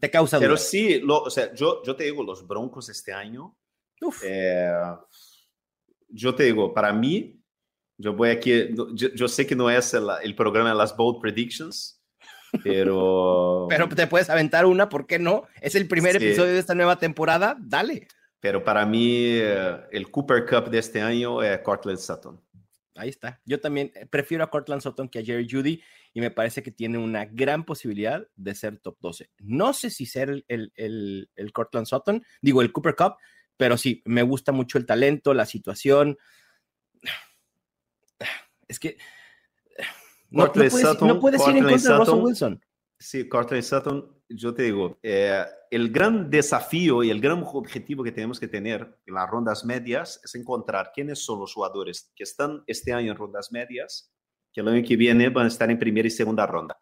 Te causa Pero sí, lo, o sea, yo, yo te digo, los Broncos este año, eh, yo te digo, para mí, yo voy aquí, yo, sé que no es el, programa de las Bold Predictions, pero... pero te puedes aventar una, ¿por qué no? Es el primer episodio de esta nueva temporada, dale. Pero para mí, eh, el Cooper Cup de este año es Cortland Sutton. Ahí está. Yo también eh, prefiero a Cortland Sutton que a Jerry Judy y me parece que tiene una gran posibilidad de ser top 12. No sé si ser el, el, el, el Cortland Sutton, digo el Cooper Cup, pero sí, me gusta mucho el talento, la situación es que no, puedes, ir en contra de Russell Wilson. Sí, Cortland Sutton, yo te digo, eh, el gran desafío y el gran objetivo que tenemos que tener en las rondas medias es encontrar quiénes son los jugadores que están este año en rondas medias, que el año que viene van a estar en primera y segunda ronda.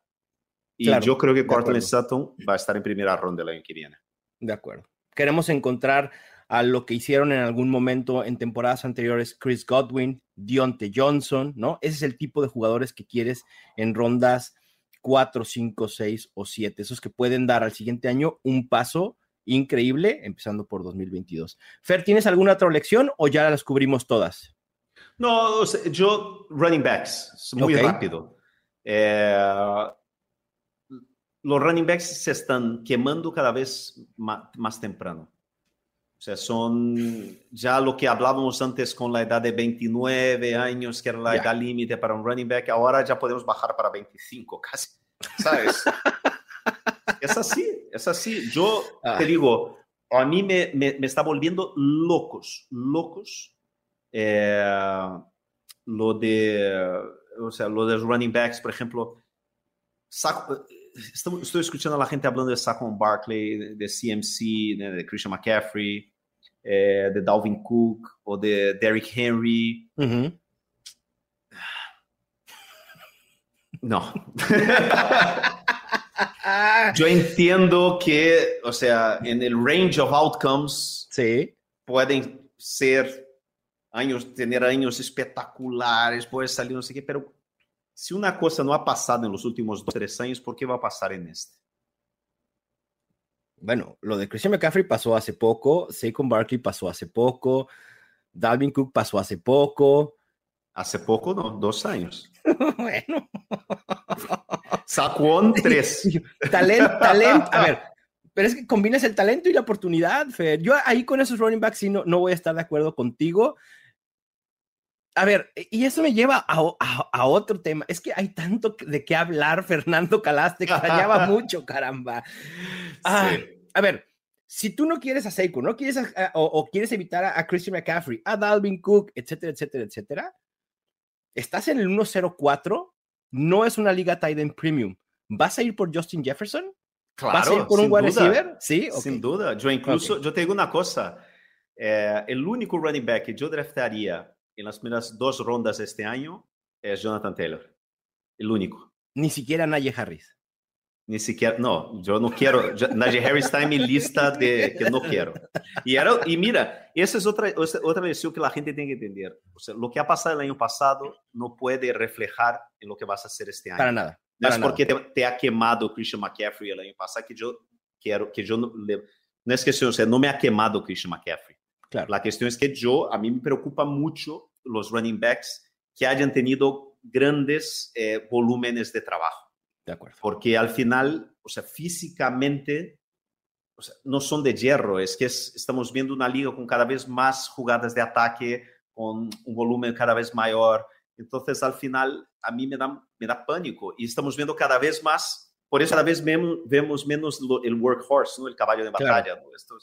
Y yo creo que Cortland Sutton va a estar en primera ronda el año que viene. De acuerdo. Queremos encontrar a lo que hicieron en algún momento en temporadas anteriores Chris Godwin, Dionte Johnson, ¿no? Ese es el tipo de jugadores que quieres en rondas 4, 5, 6 o 7, esos que pueden dar al siguiente año un paso increíble, empezando por 2022. Fer, ¿tienes alguna otra lección o ya las cubrimos todas? No, yo running backs, muy rápido. Eh, los running backs se están quemando cada vez más temprano. O sea, son ya lo que hablábamos antes con la edad de 29 años, que era la edad límite para un running back, ahora ya podemos bajar para 25 casi, ¿sabes? es así, es así. Yo te ah. digo, a mí me, me, me está volviendo locos, locos eh, lo de, o sea, lo de los running backs, por ejemplo, estoy escuchando a la gente hablando de Saquon Barkley, de, CMC, de, Christian McCaffrey, eh, de Dalvin Cook o de Derrick Henry. No. Yo entiendo que, o sea, en el range of outcomes, sí. pueden ser años, tener años espectaculares, puede salir no sé qué, pero si una cosa no ha pasado en los últimos dos, tres años, ¿por qué va a pasar en este? Bueno, lo de Christian McCaffrey pasó hace poco, Saquon Barkley pasó hace poco, Dalvin Cook pasó hace poco. Hace poco, no, dos años. bueno. Saquon, tres. talento, talento. A ver, pero es que combinas el talento y la oportunidad, Fer. Yo ahí con esos running backs sí no, no voy a estar de acuerdo contigo a ver, y eso me lleva a, otro tema. Es que hay tanto de qué hablar, Fernando Calaste, extrañaba mucho, caramba. A ver, si tú no quieres a Seiko, no quieres o, quieres evitar a, Christian McCaffrey, a Dalvin Cook, etcétera, etcétera, etcétera, estás en el 104, no es una liga tight end premium. ¿Vas a ir por Justin Jefferson? Claro, ¿Vas a ir por un wide receiver? Sí, sin duda. Yo incluso, yo te digo una cosa. Eh, el único running back que yo draftaría en las primeras dos rondas este año es Jonathan Taylor. El único. Ni siquiera Najee Harris. Ni siquiera, no, yo no quiero. Najee Harris está en mi lista de que no quiero. Y, era, y mira, esa es otra, otra lección que la gente tiene que entender. O sea, lo que ha pasado el año pasado no puede reflejar en lo que vas a hacer este año. Para nada. no es porque te, te, ha quemado Christian McCaffrey el año pasado que yo quiero, que yo no, no es cuestión, o sea, no me ha quemado Christian McCaffrey. Claro. La cuestión es que yo, a mí me preocupa mucho los running backs que hayan tenido grandes eh, volúmenes de trabajo. De acuerdo. Porque al final, o sea, físicamente, o sea, no son de hierro, es que es, estamos viendo una liga con cada vez más jugadas de ataque, con un volumen cada vez mayor. Entonces, al final, a mí me da, me da pánico. Y estamos viendo cada vez más, por eso cada vez vemos, vemos menos lo, el workhorse, ¿no? el caballo de batalla. Claro. ¿no? Esto,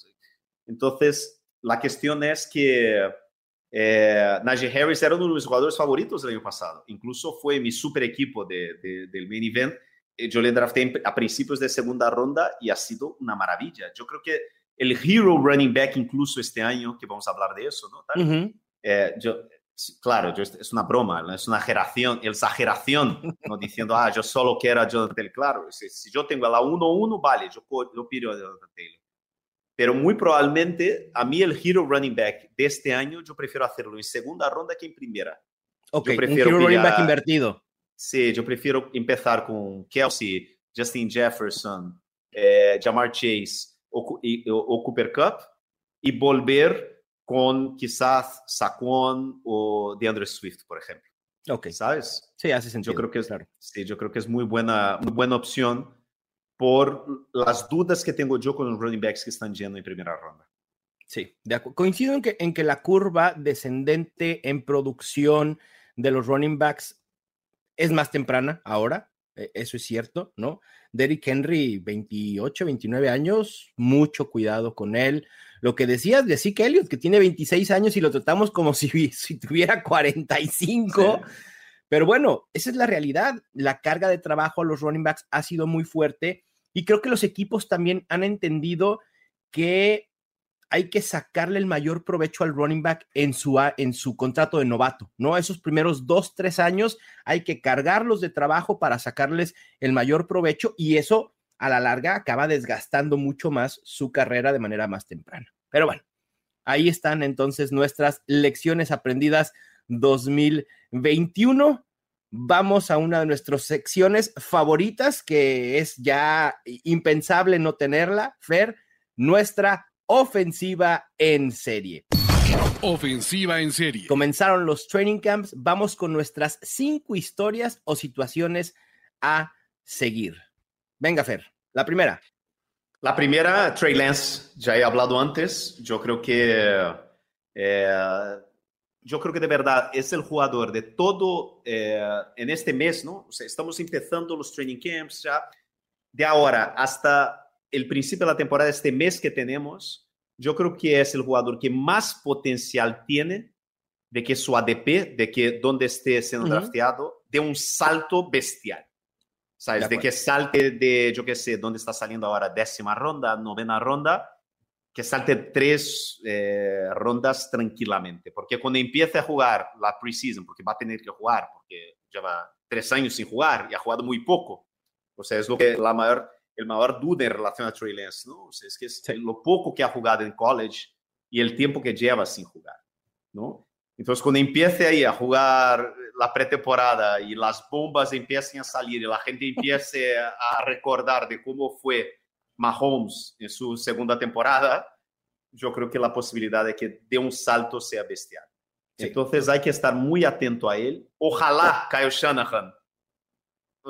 entonces, la cuestión es que eh, Najee Harris era uno de mis jugadores favoritos del año pasado. Incluso fue mi super equipo de, de, del main event. Eh, Yo le drafté a principios de segunda ronda y ha sido una maravilla. Yo creo que el hero running back incluso este año, que vamos a hablar de eso, ¿no? Uh -huh. eh, yo, claro, yo, es una broma, es una exageración, exageración no diciendo, ah, yo solo quiero a Jonathan Taylor. Claro, si, si yo tengo a la 1-1, vale, yo, yo pido a Jonathan Taylor pero muy probablemente a mí el hero running back de este año yo prefiero hacerlo en segunda ronda que en primera. Ok, yo prefiero un hero running back invertido. Sí, yo prefiero empezar con Kelsey, Justin Jefferson, eh, Jamar Chase o, y, o, o, Cooper Cup y volver con quizás Saquon o DeAndre Swift, por ejemplo. Ok. ¿Sabes? Sí, hace sentido. Yo creo que es, claro. sí, yo creo que es muy buena, muy buena opción por las dudas que tengo yo con los running backs que están yendo en primera ronda. Sí, de coincido en que, en que la curva descendente en producción de los running backs es más temprana ahora, eso es cierto, ¿no? Derrick Henry, 28, 29 años, mucho cuidado con él. Lo que decías de Zeke Elliott, que tiene 26 años y lo tratamos como si, si tuviera 45. Sí. Pero bueno, esa es la realidad. La carga de trabajo a los running backs ha sido muy fuerte y creo que los equipos también han entendido que hay que sacarle el mayor provecho al running back en su, en su contrato de novato, ¿no? Esos primeros dos, tres años hay que cargarlos de trabajo para sacarles el mayor provecho y eso a la larga acaba desgastando mucho más su carrera de manera más temprana. Pero bueno, ahí están entonces nuestras lecciones aprendidas 2021. Vamos a una de nuestras secciones favoritas, que es ya impensable no tenerla, Fer, nuestra ofensiva en serie. Ofensiva en serie. Comenzaron los training camps. Vamos con nuestras cinco historias o situaciones a seguir. Venga, Fer, la primera. La primera, Trey Lance, ya he hablado antes. Yo creo que eh, yo creo que de verdad es el jugador de todo eh, en este mes, ¿no? O sea, estamos empezando los training camps ya. De ahora hasta el principio de la temporada, este mes que tenemos, yo creo que es el jugador que más potencial tiene de que su ADP, de que donde esté siendo uh -huh. drafteado, de un salto bestial. ¿Sabes? De, de que salte de, yo qué sé, dónde está saliendo ahora, décima ronda, novena ronda, que salte tres eh, rondas tranquilamente. Porque cuando empiece a jugar la preseason, porque va a tener que jugar, porque lleva tres años sin jugar y ha jugado muy poco. O sea, es lo que la mayor, el mayor duda en relación a Trey Lance, ¿no? O sea, es que es lo poco que ha jugado en college y el tiempo que lleva sin jugar, ¿no? Entonces, cuando empiece ahí a jugar la pretemporada y las bombas empiecen a salir y la gente empiece a recordar de cómo fue Mahomes en su segunda temporada, yo creo que la posibilidad de que dé un salto sea bestial. Sí. Entonces hay que estar muy atento a él. Ojalá Kyle Shanahan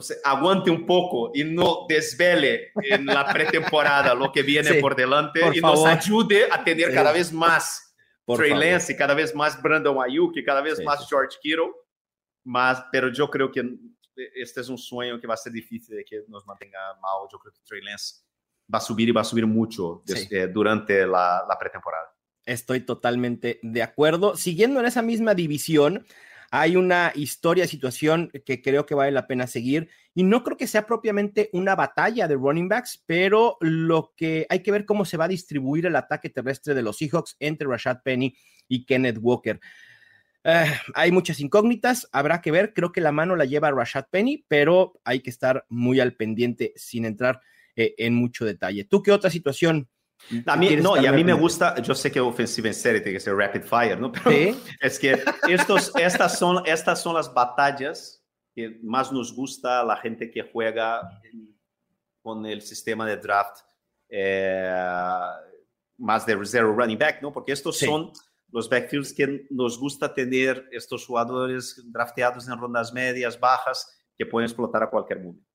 sea, aguante un poco y no desvele en la pretemporada lo que viene sí, por delante por y favor. nos ayude a tener sí. cada vez más por Trey favor. Lance cada vez más Brandon Ayuk cada vez más George Kittle. Más, pero yo creo que este es un sueño que va a ser difícil de que nos mantenga mal. Yo creo que Trey Lance va a subir y va a subir mucho desde, durante la, la pretemporada. Estoy totalmente de acuerdo. Siguiendo en esa misma división, hay una historia, situación que creo que vale la pena seguir. Y no creo que sea propiamente una batalla de running backs, pero lo que hay que ver cómo se va a distribuir el ataque terrestre de los Seahawks entre Rashad Penny y Kenneth Walker. Eh, hay muchas incógnitas, habrá que ver. Creo que la mano la lleva Rashad Penny, pero hay que estar muy al pendiente sin entrar eh, en mucho detalle. ¿Tú qué otra situación? A mí, no, y a mí me gusta, yo sé que ofensiva en serie tiene que ser rapid fire, ¿no? Pero es que estos, estas, son, estas son las batallas que más nos gusta a la gente que juega con el sistema de draft eh, más de zero running back, ¿no? Porque estos son los backfields que nos gusta tener estos jugadores drafteados en rondas medias, bajas, que pueden explotar a cualquier momento.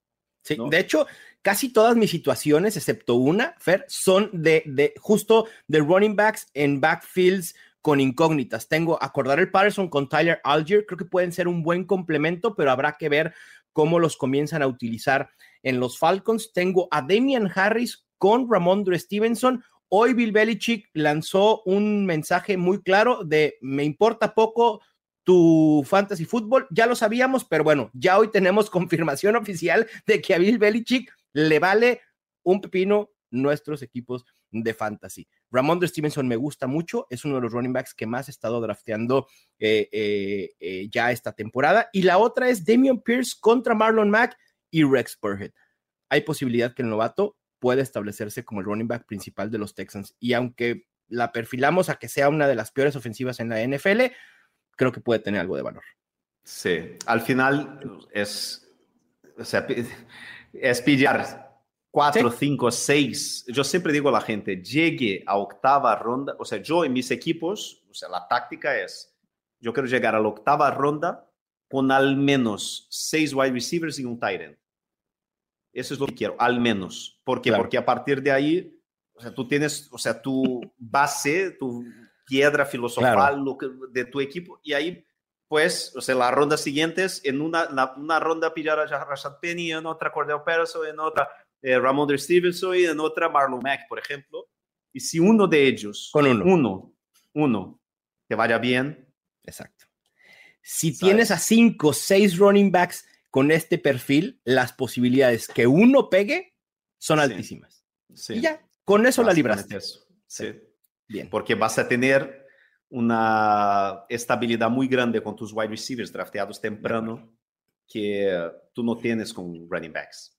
Sí, de hecho, casi todas mis situaciones, excepto una, Fer, son de, de justo de running backs en backfields con incógnitas. Tengo acordar el Patterson con Tyler Algier, creo que pueden ser un buen complemento, pero habrá que ver cómo los comienzan a utilizar en los Falcons. Tengo a Damian Harris con Ramondre Stevenson, Hoy Bill Belichick lanzó un mensaje muy claro de me importa poco tu fantasy fútbol. Ya lo sabíamos, pero bueno, ya hoy tenemos confirmación oficial de que a Bill Belichick le vale un pepino nuestros equipos de fantasy. Ramondre Stevenson me gusta mucho, es uno de los running backs que más he estado drafteando eh, eh, eh, ya esta temporada. Y la otra es Damian Pierce contra Marlon Mack y Rex Burhead. Hay posibilidad que el novato puede establecerse como el running back principal de los Texans. Y aunque la perfilamos a que sea una de las peores ofensivas en la NFL, creo que puede tener algo de valor. Sí, al final es, o sea, es pillar cuatro, cinco, seis. Yo siempre digo a la gente, llegue a octava ronda, o sea, yo en mis equipos, o sea, la táctica es, yo quiero llegar a la octava ronda con al menos seis wide receivers y un tight end. Eso es lo que quiero, al menos. ¿Por qué? Porque a partir de ahí, o sea, tú tienes, o sea, tu base, tu piedra filosofal de tu equipo, y ahí, pues, o sea, las rondas siguientes, en una, una ronda pillar a Rashad Penny, en otra Cordell Patterson, en otra eh, Ramon Stevenson y en otra Marlon Mack, por ejemplo. Y si uno de ellos, con uno, uno, uno te vaya bien. Exacto. Si tienes a cinco, seis running backs con este perfil, las posibilidades que uno pegue son altísimas. Y ya, con eso la libraste. Sí. Bien. Porque vas a tener una estabilidad muy grande con tus wide receivers drafteados temprano que tú no tienes con running backs.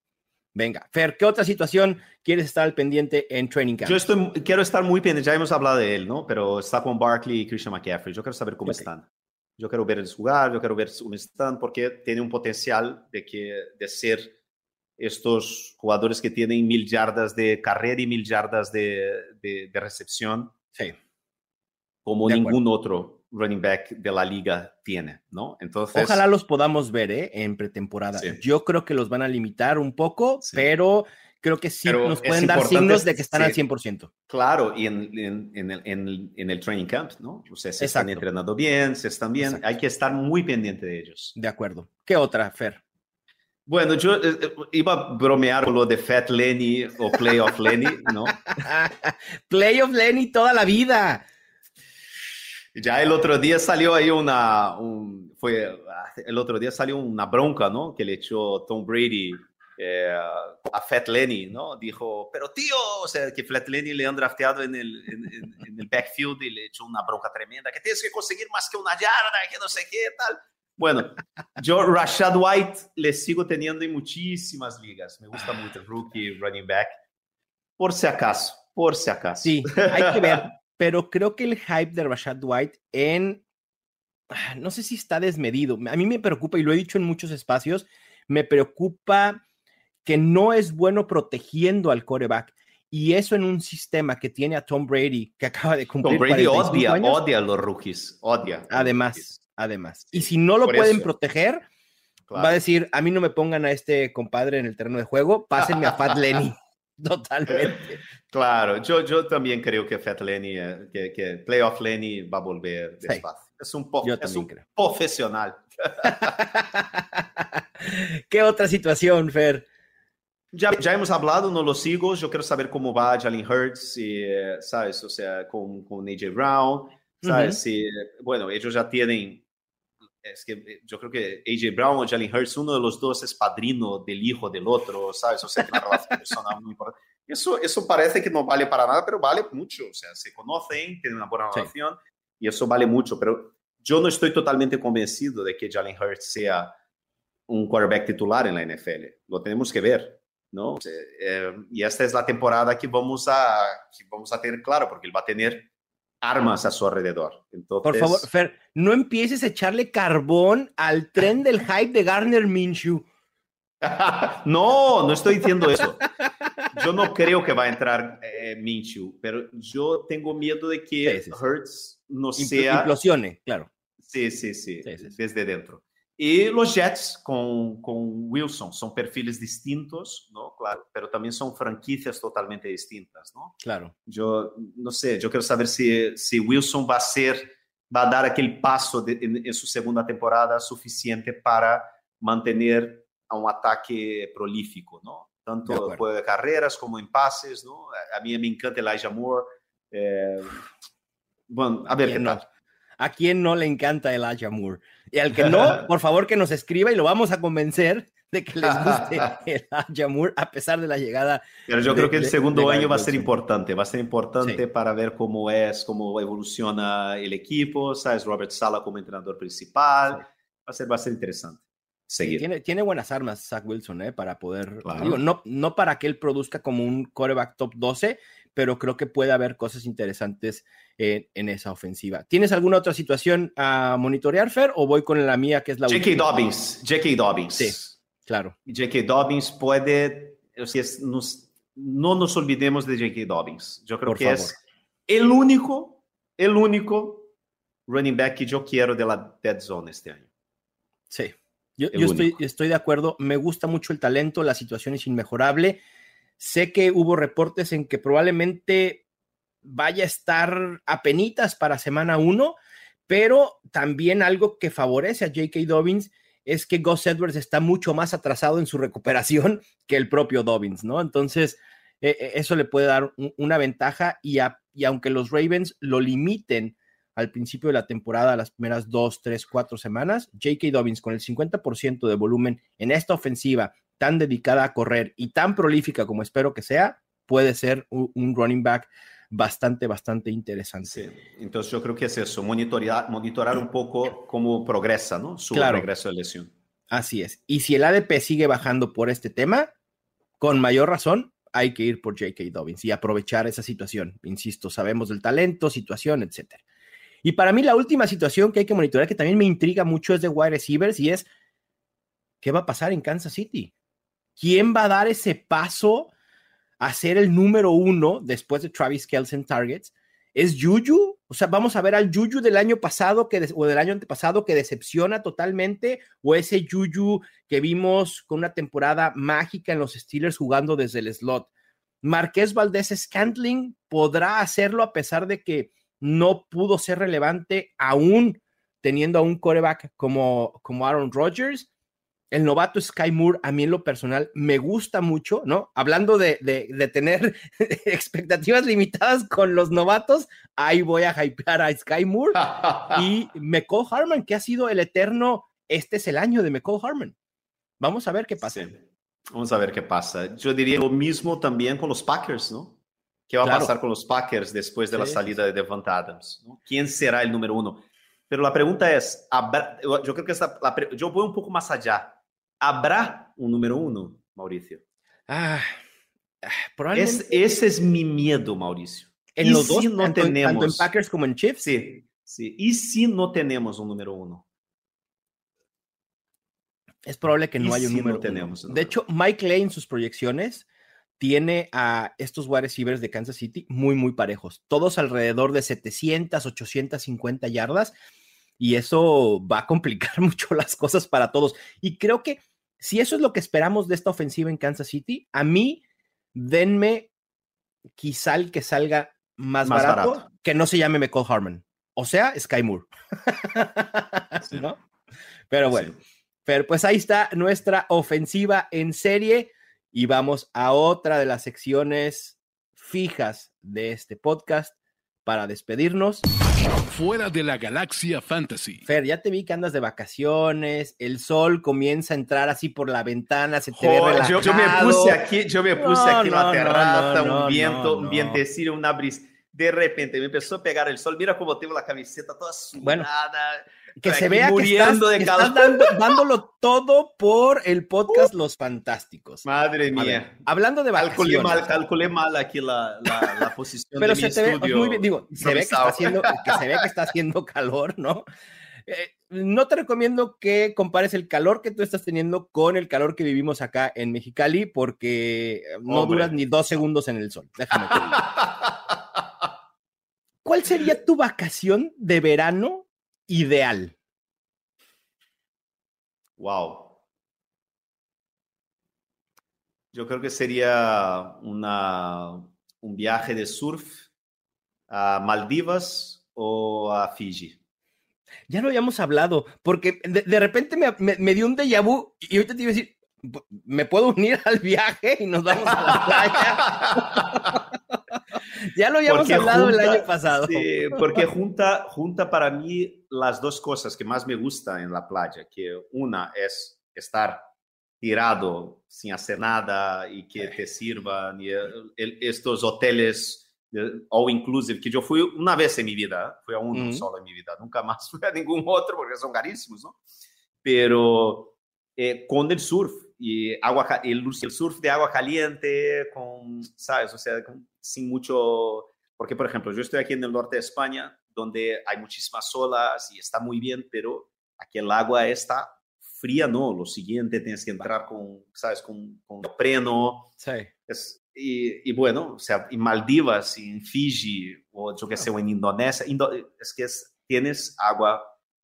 Venga, Fer, ¿qué otra situación quieres estar al pendiente en Training Camp? Yo estoy, quiero estar muy pendiente, ya hemos hablado de él, ¿no? Pero está con Barkley y Christian McCaffrey. Yo quiero saber cómo están. Yo quiero verles jugar, yo quiero ver cómo están, porque tiene un potencial de, que, de ser estos jugadores que tienen mil yardas de carrera y mil yardas de, de, recepción. Sí. Como ningún otro running back de la liga tiene, ¿no? Entonces. Ojalá los podamos ver ¿eh? en pretemporada. Yo creo que los van a limitar un poco, pero creo que sí nos pueden dar signos de que están al 100%. Claro, y en, en, el, en, el, training camp, ¿no? O sea, se están entrenando bien, se están bien, hay que estar muy pendiente de ellos. De acuerdo. ¿Qué otra, Fer? Bueno, yo eh, eh, iba a bromear con lo de Fat Lenny o Playoff Lenny, ¿no? Playoff Lenny toda la vida. Ya el otro día salió ahí una, fue, el otro día salió una bronca, ¿no? Que le echó Tom Brady eh, a Fat Lenny, ¿no? Dijo, pero tío, o sea, que Fat Lenny le han drafteado en el, backfield y le echó una bronca tremenda, que tienes que conseguir más que una yarda, que no sé qué, tal. Bueno, yo Rashad White le sigo teniendo en muchísimas ligas. Me gusta mucho rookie, running back. Por si acaso, por si acaso. Sí, hay que ver. Pero creo que el hype de Rashad White en... Ah, no sé si está desmedido. A mí me preocupa, y lo he dicho en muchos espacios, me preocupa que no es bueno protegiendo al coreback. Y eso en un sistema que tiene a Tom Brady, que acaba de cumplir. Tom Brady odia, odia a los rookies, odia. Además, además. Y si no lo pueden proteger, va a decir, a mí no me pongan a este compadre en el terreno de juego, pásenme a Fat Lenny. Totalmente. Claro, yo, yo también creo que Fat Lenny, eh, que, que, Playoff Lenny va a volver despacio. Es un, es un profesional. ¿Qué otra situación, Fer? Ya, ya hemos hablado, no lo sigo. Yo quiero saber cómo va Jalen Hurts, y, eh, ¿sabes? O sea, con, con AJ Brown, ¿sabes? si, bueno, ellos ya tienen es que yo creo que AJ Brown o Jalen Hurts, uno de los dos es padrino del hijo del otro, ¿sabes? O sea, que la relación personal muy importante. Eso, eso parece que no vale para nada, pero vale mucho. O sea, se conocen, tienen una buena relación sí. y eso vale mucho. Pero yo no estoy totalmente convencido de que Jalen Hurts sea un quarterback titular en la NFL. Lo tenemos que ver, ¿no? Eh, y esta es la temporada que vamos a, que vamos a tener claro, porque él va a tener armas a su alrededor. Entonces... Por favor, Fer, no empieces a echarle carbón al tren del hype de Garner Minshew. no, no estoy diciendo eso. Yo no creo que va a entrar eh, Minshew, pero yo tengo miedo de que sí, sí, sí. Hurts no sea... Implosione, claro. Sí, sí, sí, desde dentro. Y los Jets con, con, Wilson son perfiles distintos, ¿no? Claro, pero también son franquicias totalmente distintas, ¿no? Claro. Yo no sé, yo quiero saber si, si Wilson va a ser, va a dar aquel paso de, en, en, su segunda temporada suficiente para mantener a un ataque prolífico, ¿no? Tanto de, de carreras como en pases, ¿no? A mí me encanta Elijah Moore. Eh, bueno, a ver qué no? tal. ¿A quién no le encanta Elijah Moore? Y al que no, por favor que nos escriba y lo vamos a convencer de que les guste Elijah Moore a pesar de la llegada. Pero yo de, creo que el de, segundo de año va a ser importante, va a ser importante Sí. para ver cómo es, cómo evoluciona el equipo, ¿sabes? Robert Sala como entrenador principal, va, a ser, va a ser interesante. Sí, Seguir. tiene, tiene buenas armas Zach Wilson, ¿eh? Para poder, Claro. digo, no, no para que él produzca como un coreback top 12, pero creo que puede haber cosas interesantes en, en esa ofensiva. ¿Tienes alguna otra situación a monitorear, Fer, o voy con la mía, que es la J.K. Dobbins, J.K. Dobbins. Sí. Claro, J.K. Dobbins puede, o sea, nos- no nos olvidemos de J.K. Dobbins. Yo creo Por que favor. es el único, el único running back que yo quiero de la dead zone este año. sí. Yo, estoy de acuerdo, me gusta mucho el talento, la situación es inmejorable. Sé que hubo reportes en que probablemente vaya a estar a penitas para semana uno, pero también algo que favorece a J.K. Dobbins es que Gus Edwards está mucho más atrasado en su recuperación que el propio Dobbins, ¿no? Entonces, eh, eh, eso le puede dar un- una ventaja y, y aunque los Ravens lo limiten al principio de la temporada, las primeras dos, tres, cuatro semanas, J.K. Dobbins con el 50% de volumen en esta ofensiva tan dedicada a correr y tan prolífica como espero que sea, puede ser un, un running back bastante, bastante interesante. Sí. Entonces yo creo que es eso, monitorear, monitorar un poco cómo progresa, ¿no? Su Claro. regreso de lesión. Así es. Y si el ADP sigue bajando por este tema, con mayor razón, hay que ir por J.K. Dobbins y aprovechar esa situación. Insisto, sabemos del talento, situación, etcétera. Y para mí la última situación que hay que monitorear, que también me intriga mucho, es de wide receivers y es, ¿qué va a pasar en Kansas City? ¿Quién va a dar ese paso a ser el número uno después de Travis Kelce en targets? ¿Es Juju? O sea, vamos a ver al Juju del año pasado que o del año antepasado que decepciona totalmente, o ese Juju que vimos con una temporada mágica en los Steelers jugando desde el slot. Marqués Valdés Scantling podrá hacerlo a pesar de que no pudo ser relevante aún teniendo a un coreback como, como Aaron Rodgers. El novato Sky Moore, a mí en lo personal, me gusta mucho, ¿no? Hablando de, de, de tener expectativas limitadas con los novatos, ahí voy a hypear a Sky Moore y McCall Harman, que ha sido el eterno, este es el año de McCall Harman. Vamos a ver qué pasa. Sí. Vamos a ver qué pasa. Yo diría lo mismo también con los Packers, ¿no? ¿Qué va Claro. a pasar con los Packers después de la salida de Devant Adams? ¿no? ¿Quién será el número uno? Pero la pregunta es, ¿habrá- yo creo que esta, la pre- yo voy un poco más allá. ¿Habrá un número uno, Mauricio? Ah, ah, Es, probablemente ese es mi miedo, Mauricio. en ¿y los si dos, no tanto, en- tanto en tenemos? Packers como en Chiefs. Sí, sí. ¿Y si no tenemos un número uno? es probable que ¿Y no haya un si no número uno. tenemos un De hecho, Mike Lane en sus proyecciones tiene a estos wide receivers de Kansas City muy, muy parejos. Todos alrededor de 700, 850 yardas. Y eso va a complicar mucho las cosas para todos. Y creo que si eso es lo que esperamos de esta ofensiva en Kansas City, a mí denme quizá el que salga más, Más barato, barato. que no se llame McCall Harmon. O sea, Sky Moore. Sí. ¿No? Pero bueno. Sí. Pero pues ahí está nuestra ofensiva en serie y vamos a otra de las secciones fijas de este podcast, para despedirnos. Fuera de la galaxia fantasy. Fer, ya te vi que andas de vacaciones, el sol comienza a entrar así por la ventana, se te ve relajado. Yo, yo, me puse aquí, yo me puse No, aquí en la no, terraza, no, no, un viento, no, un no. vientecillo, una brisa. De repente me empezó a pegar el sol. Mira cómo tengo la camiseta toda sudada. Bueno, que se vea que estás, de que estás calor. dando- dándolo todo por el podcast Los Fantásticos. Madre mía. ver, hablando de Calculé vacaciones. mal, calculé mal aquí la, la, la posición Pero de se te ve muy bien, digo, se ve que está haciendo, que se ve que está haciendo calor, ¿no? Eh, no te recomiendo que compares el calor que tú estás teniendo con el calor que vivimos acá en Mexicali, porque no Hombre. duras ni dos segundos en el sol. Déjame te. ¿Cuál sería tu vacación de verano ideal? Wow. Yo creo que sería una, un viaje de surf a Maldivas o a Fiji. Ya lo habíamos hablado, porque de, de repente me, me- me dio un déjà vu y ahorita te iba a decir, ¿me puedo unir al viaje y nos vamos a la playa? ya lo habíamos Porque hablado el junta- año pasado. Sí, porque junta, junta para mí las dos cosas que más me gustan en la playa, que una es estar tirado sin hacer nada y que te sirvan y el- el- estos hoteles eh, all inclusive, que yo fui una vez en mi vida, fui a uno solo en mi vida, nunca más fui a ningún otro porque son carísimos, ¿no? Pero eh, con el surf y agua, el, el surf de agua caliente, con, ¿sabes? O sea, con- sin mucho... Porque, por ejemplo, yo estoy aquí en el norte de España, donde hay muchísimas olas y está muy bien, pero aquí el agua está fría, ¿no? Lo siguiente tienes que entrar con, ¿sabes? Con, con preno. Sí. Es- y, y bueno, o sea, en Maldivas, en Fiji, o yo que sé, o en Indonesia, Indo- es que es- tienes agua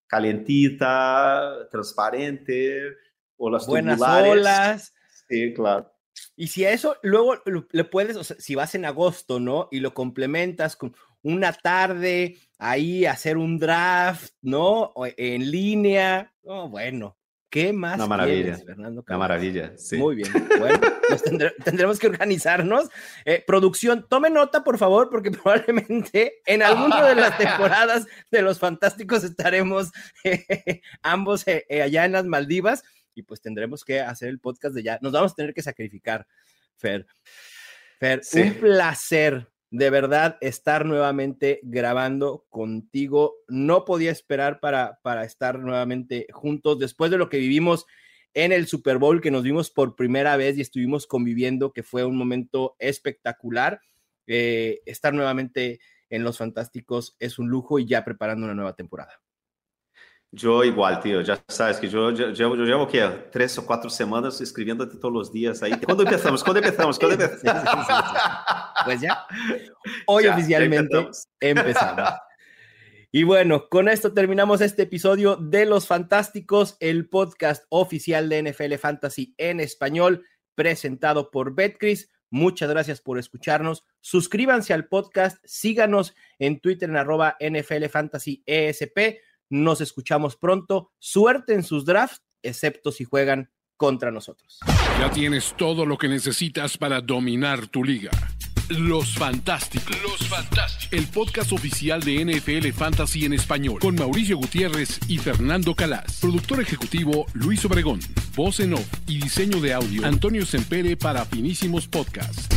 calentita, transparente, olas Buenas tubulares. olas. Sí, claro. Y si a eso luego le puedes, o sea, si vas en agosto, ¿no? Y lo complementas con una tarde ahí hacer un draft, ¿no? O en línea. Oh, bueno, ¿qué más? Una maravilla, quieres, Fernando Una maravilla, sí. Muy bien. Bueno, tendremos que organizarnos. Eh, producción, tome nota, por favor, porque probablemente en alguna de las temporadas de Los Fantásticos estaremos eh, ambos eh, eh, allá en las Maldivas y pues tendremos que hacer el podcast de ya. Nos vamos a tener que sacrificar, Fer. Fer, Sí. un placer. De verdad, estar nuevamente grabando contigo. No podía esperar para, para estar nuevamente juntos después de lo que vivimos en el Super Bowl que nos vimos por primera vez y estuvimos conviviendo, que fue un momento espectacular. Eh, estar nuevamente en Los Fantásticos es un lujo y ya preparando una nueva temporada. Yo igual, tío, ya sabes que yo, yo, yo, yo llevo ¿qué? tres o cuatro semanas escribiéndote todos los días ahí. ¿Cuándo empezamos? ¿Cuándo empezamos? ¿Cuándo Sí, sí, sí, empezamos? sí. Pues ya, hoy Ya, ya oficialmente empezamos. empezamos. Y bueno, con esto terminamos este episodio de Los Fantásticos, el podcast oficial de NFL Fantasy en español, presentado por Betcris. Muchas gracias por escucharnos. Suscríbanse al podcast, síganos en Twitter en arroba NFL Fantasy ESP. Nos escuchamos pronto. Suerte en sus drafts, excepto si juegan contra nosotros. Ya tienes todo lo que necesitas para dominar tu liga. Los Fantásticos. Los Fantásticos. El podcast oficial de NFL Fantasy en español. Con Mauricio Gutiérrez y Fernando Calas. Productor ejecutivo Luis Obregón. Voz en off y diseño de audio Antonio Sempere para Finísimos Podcasts.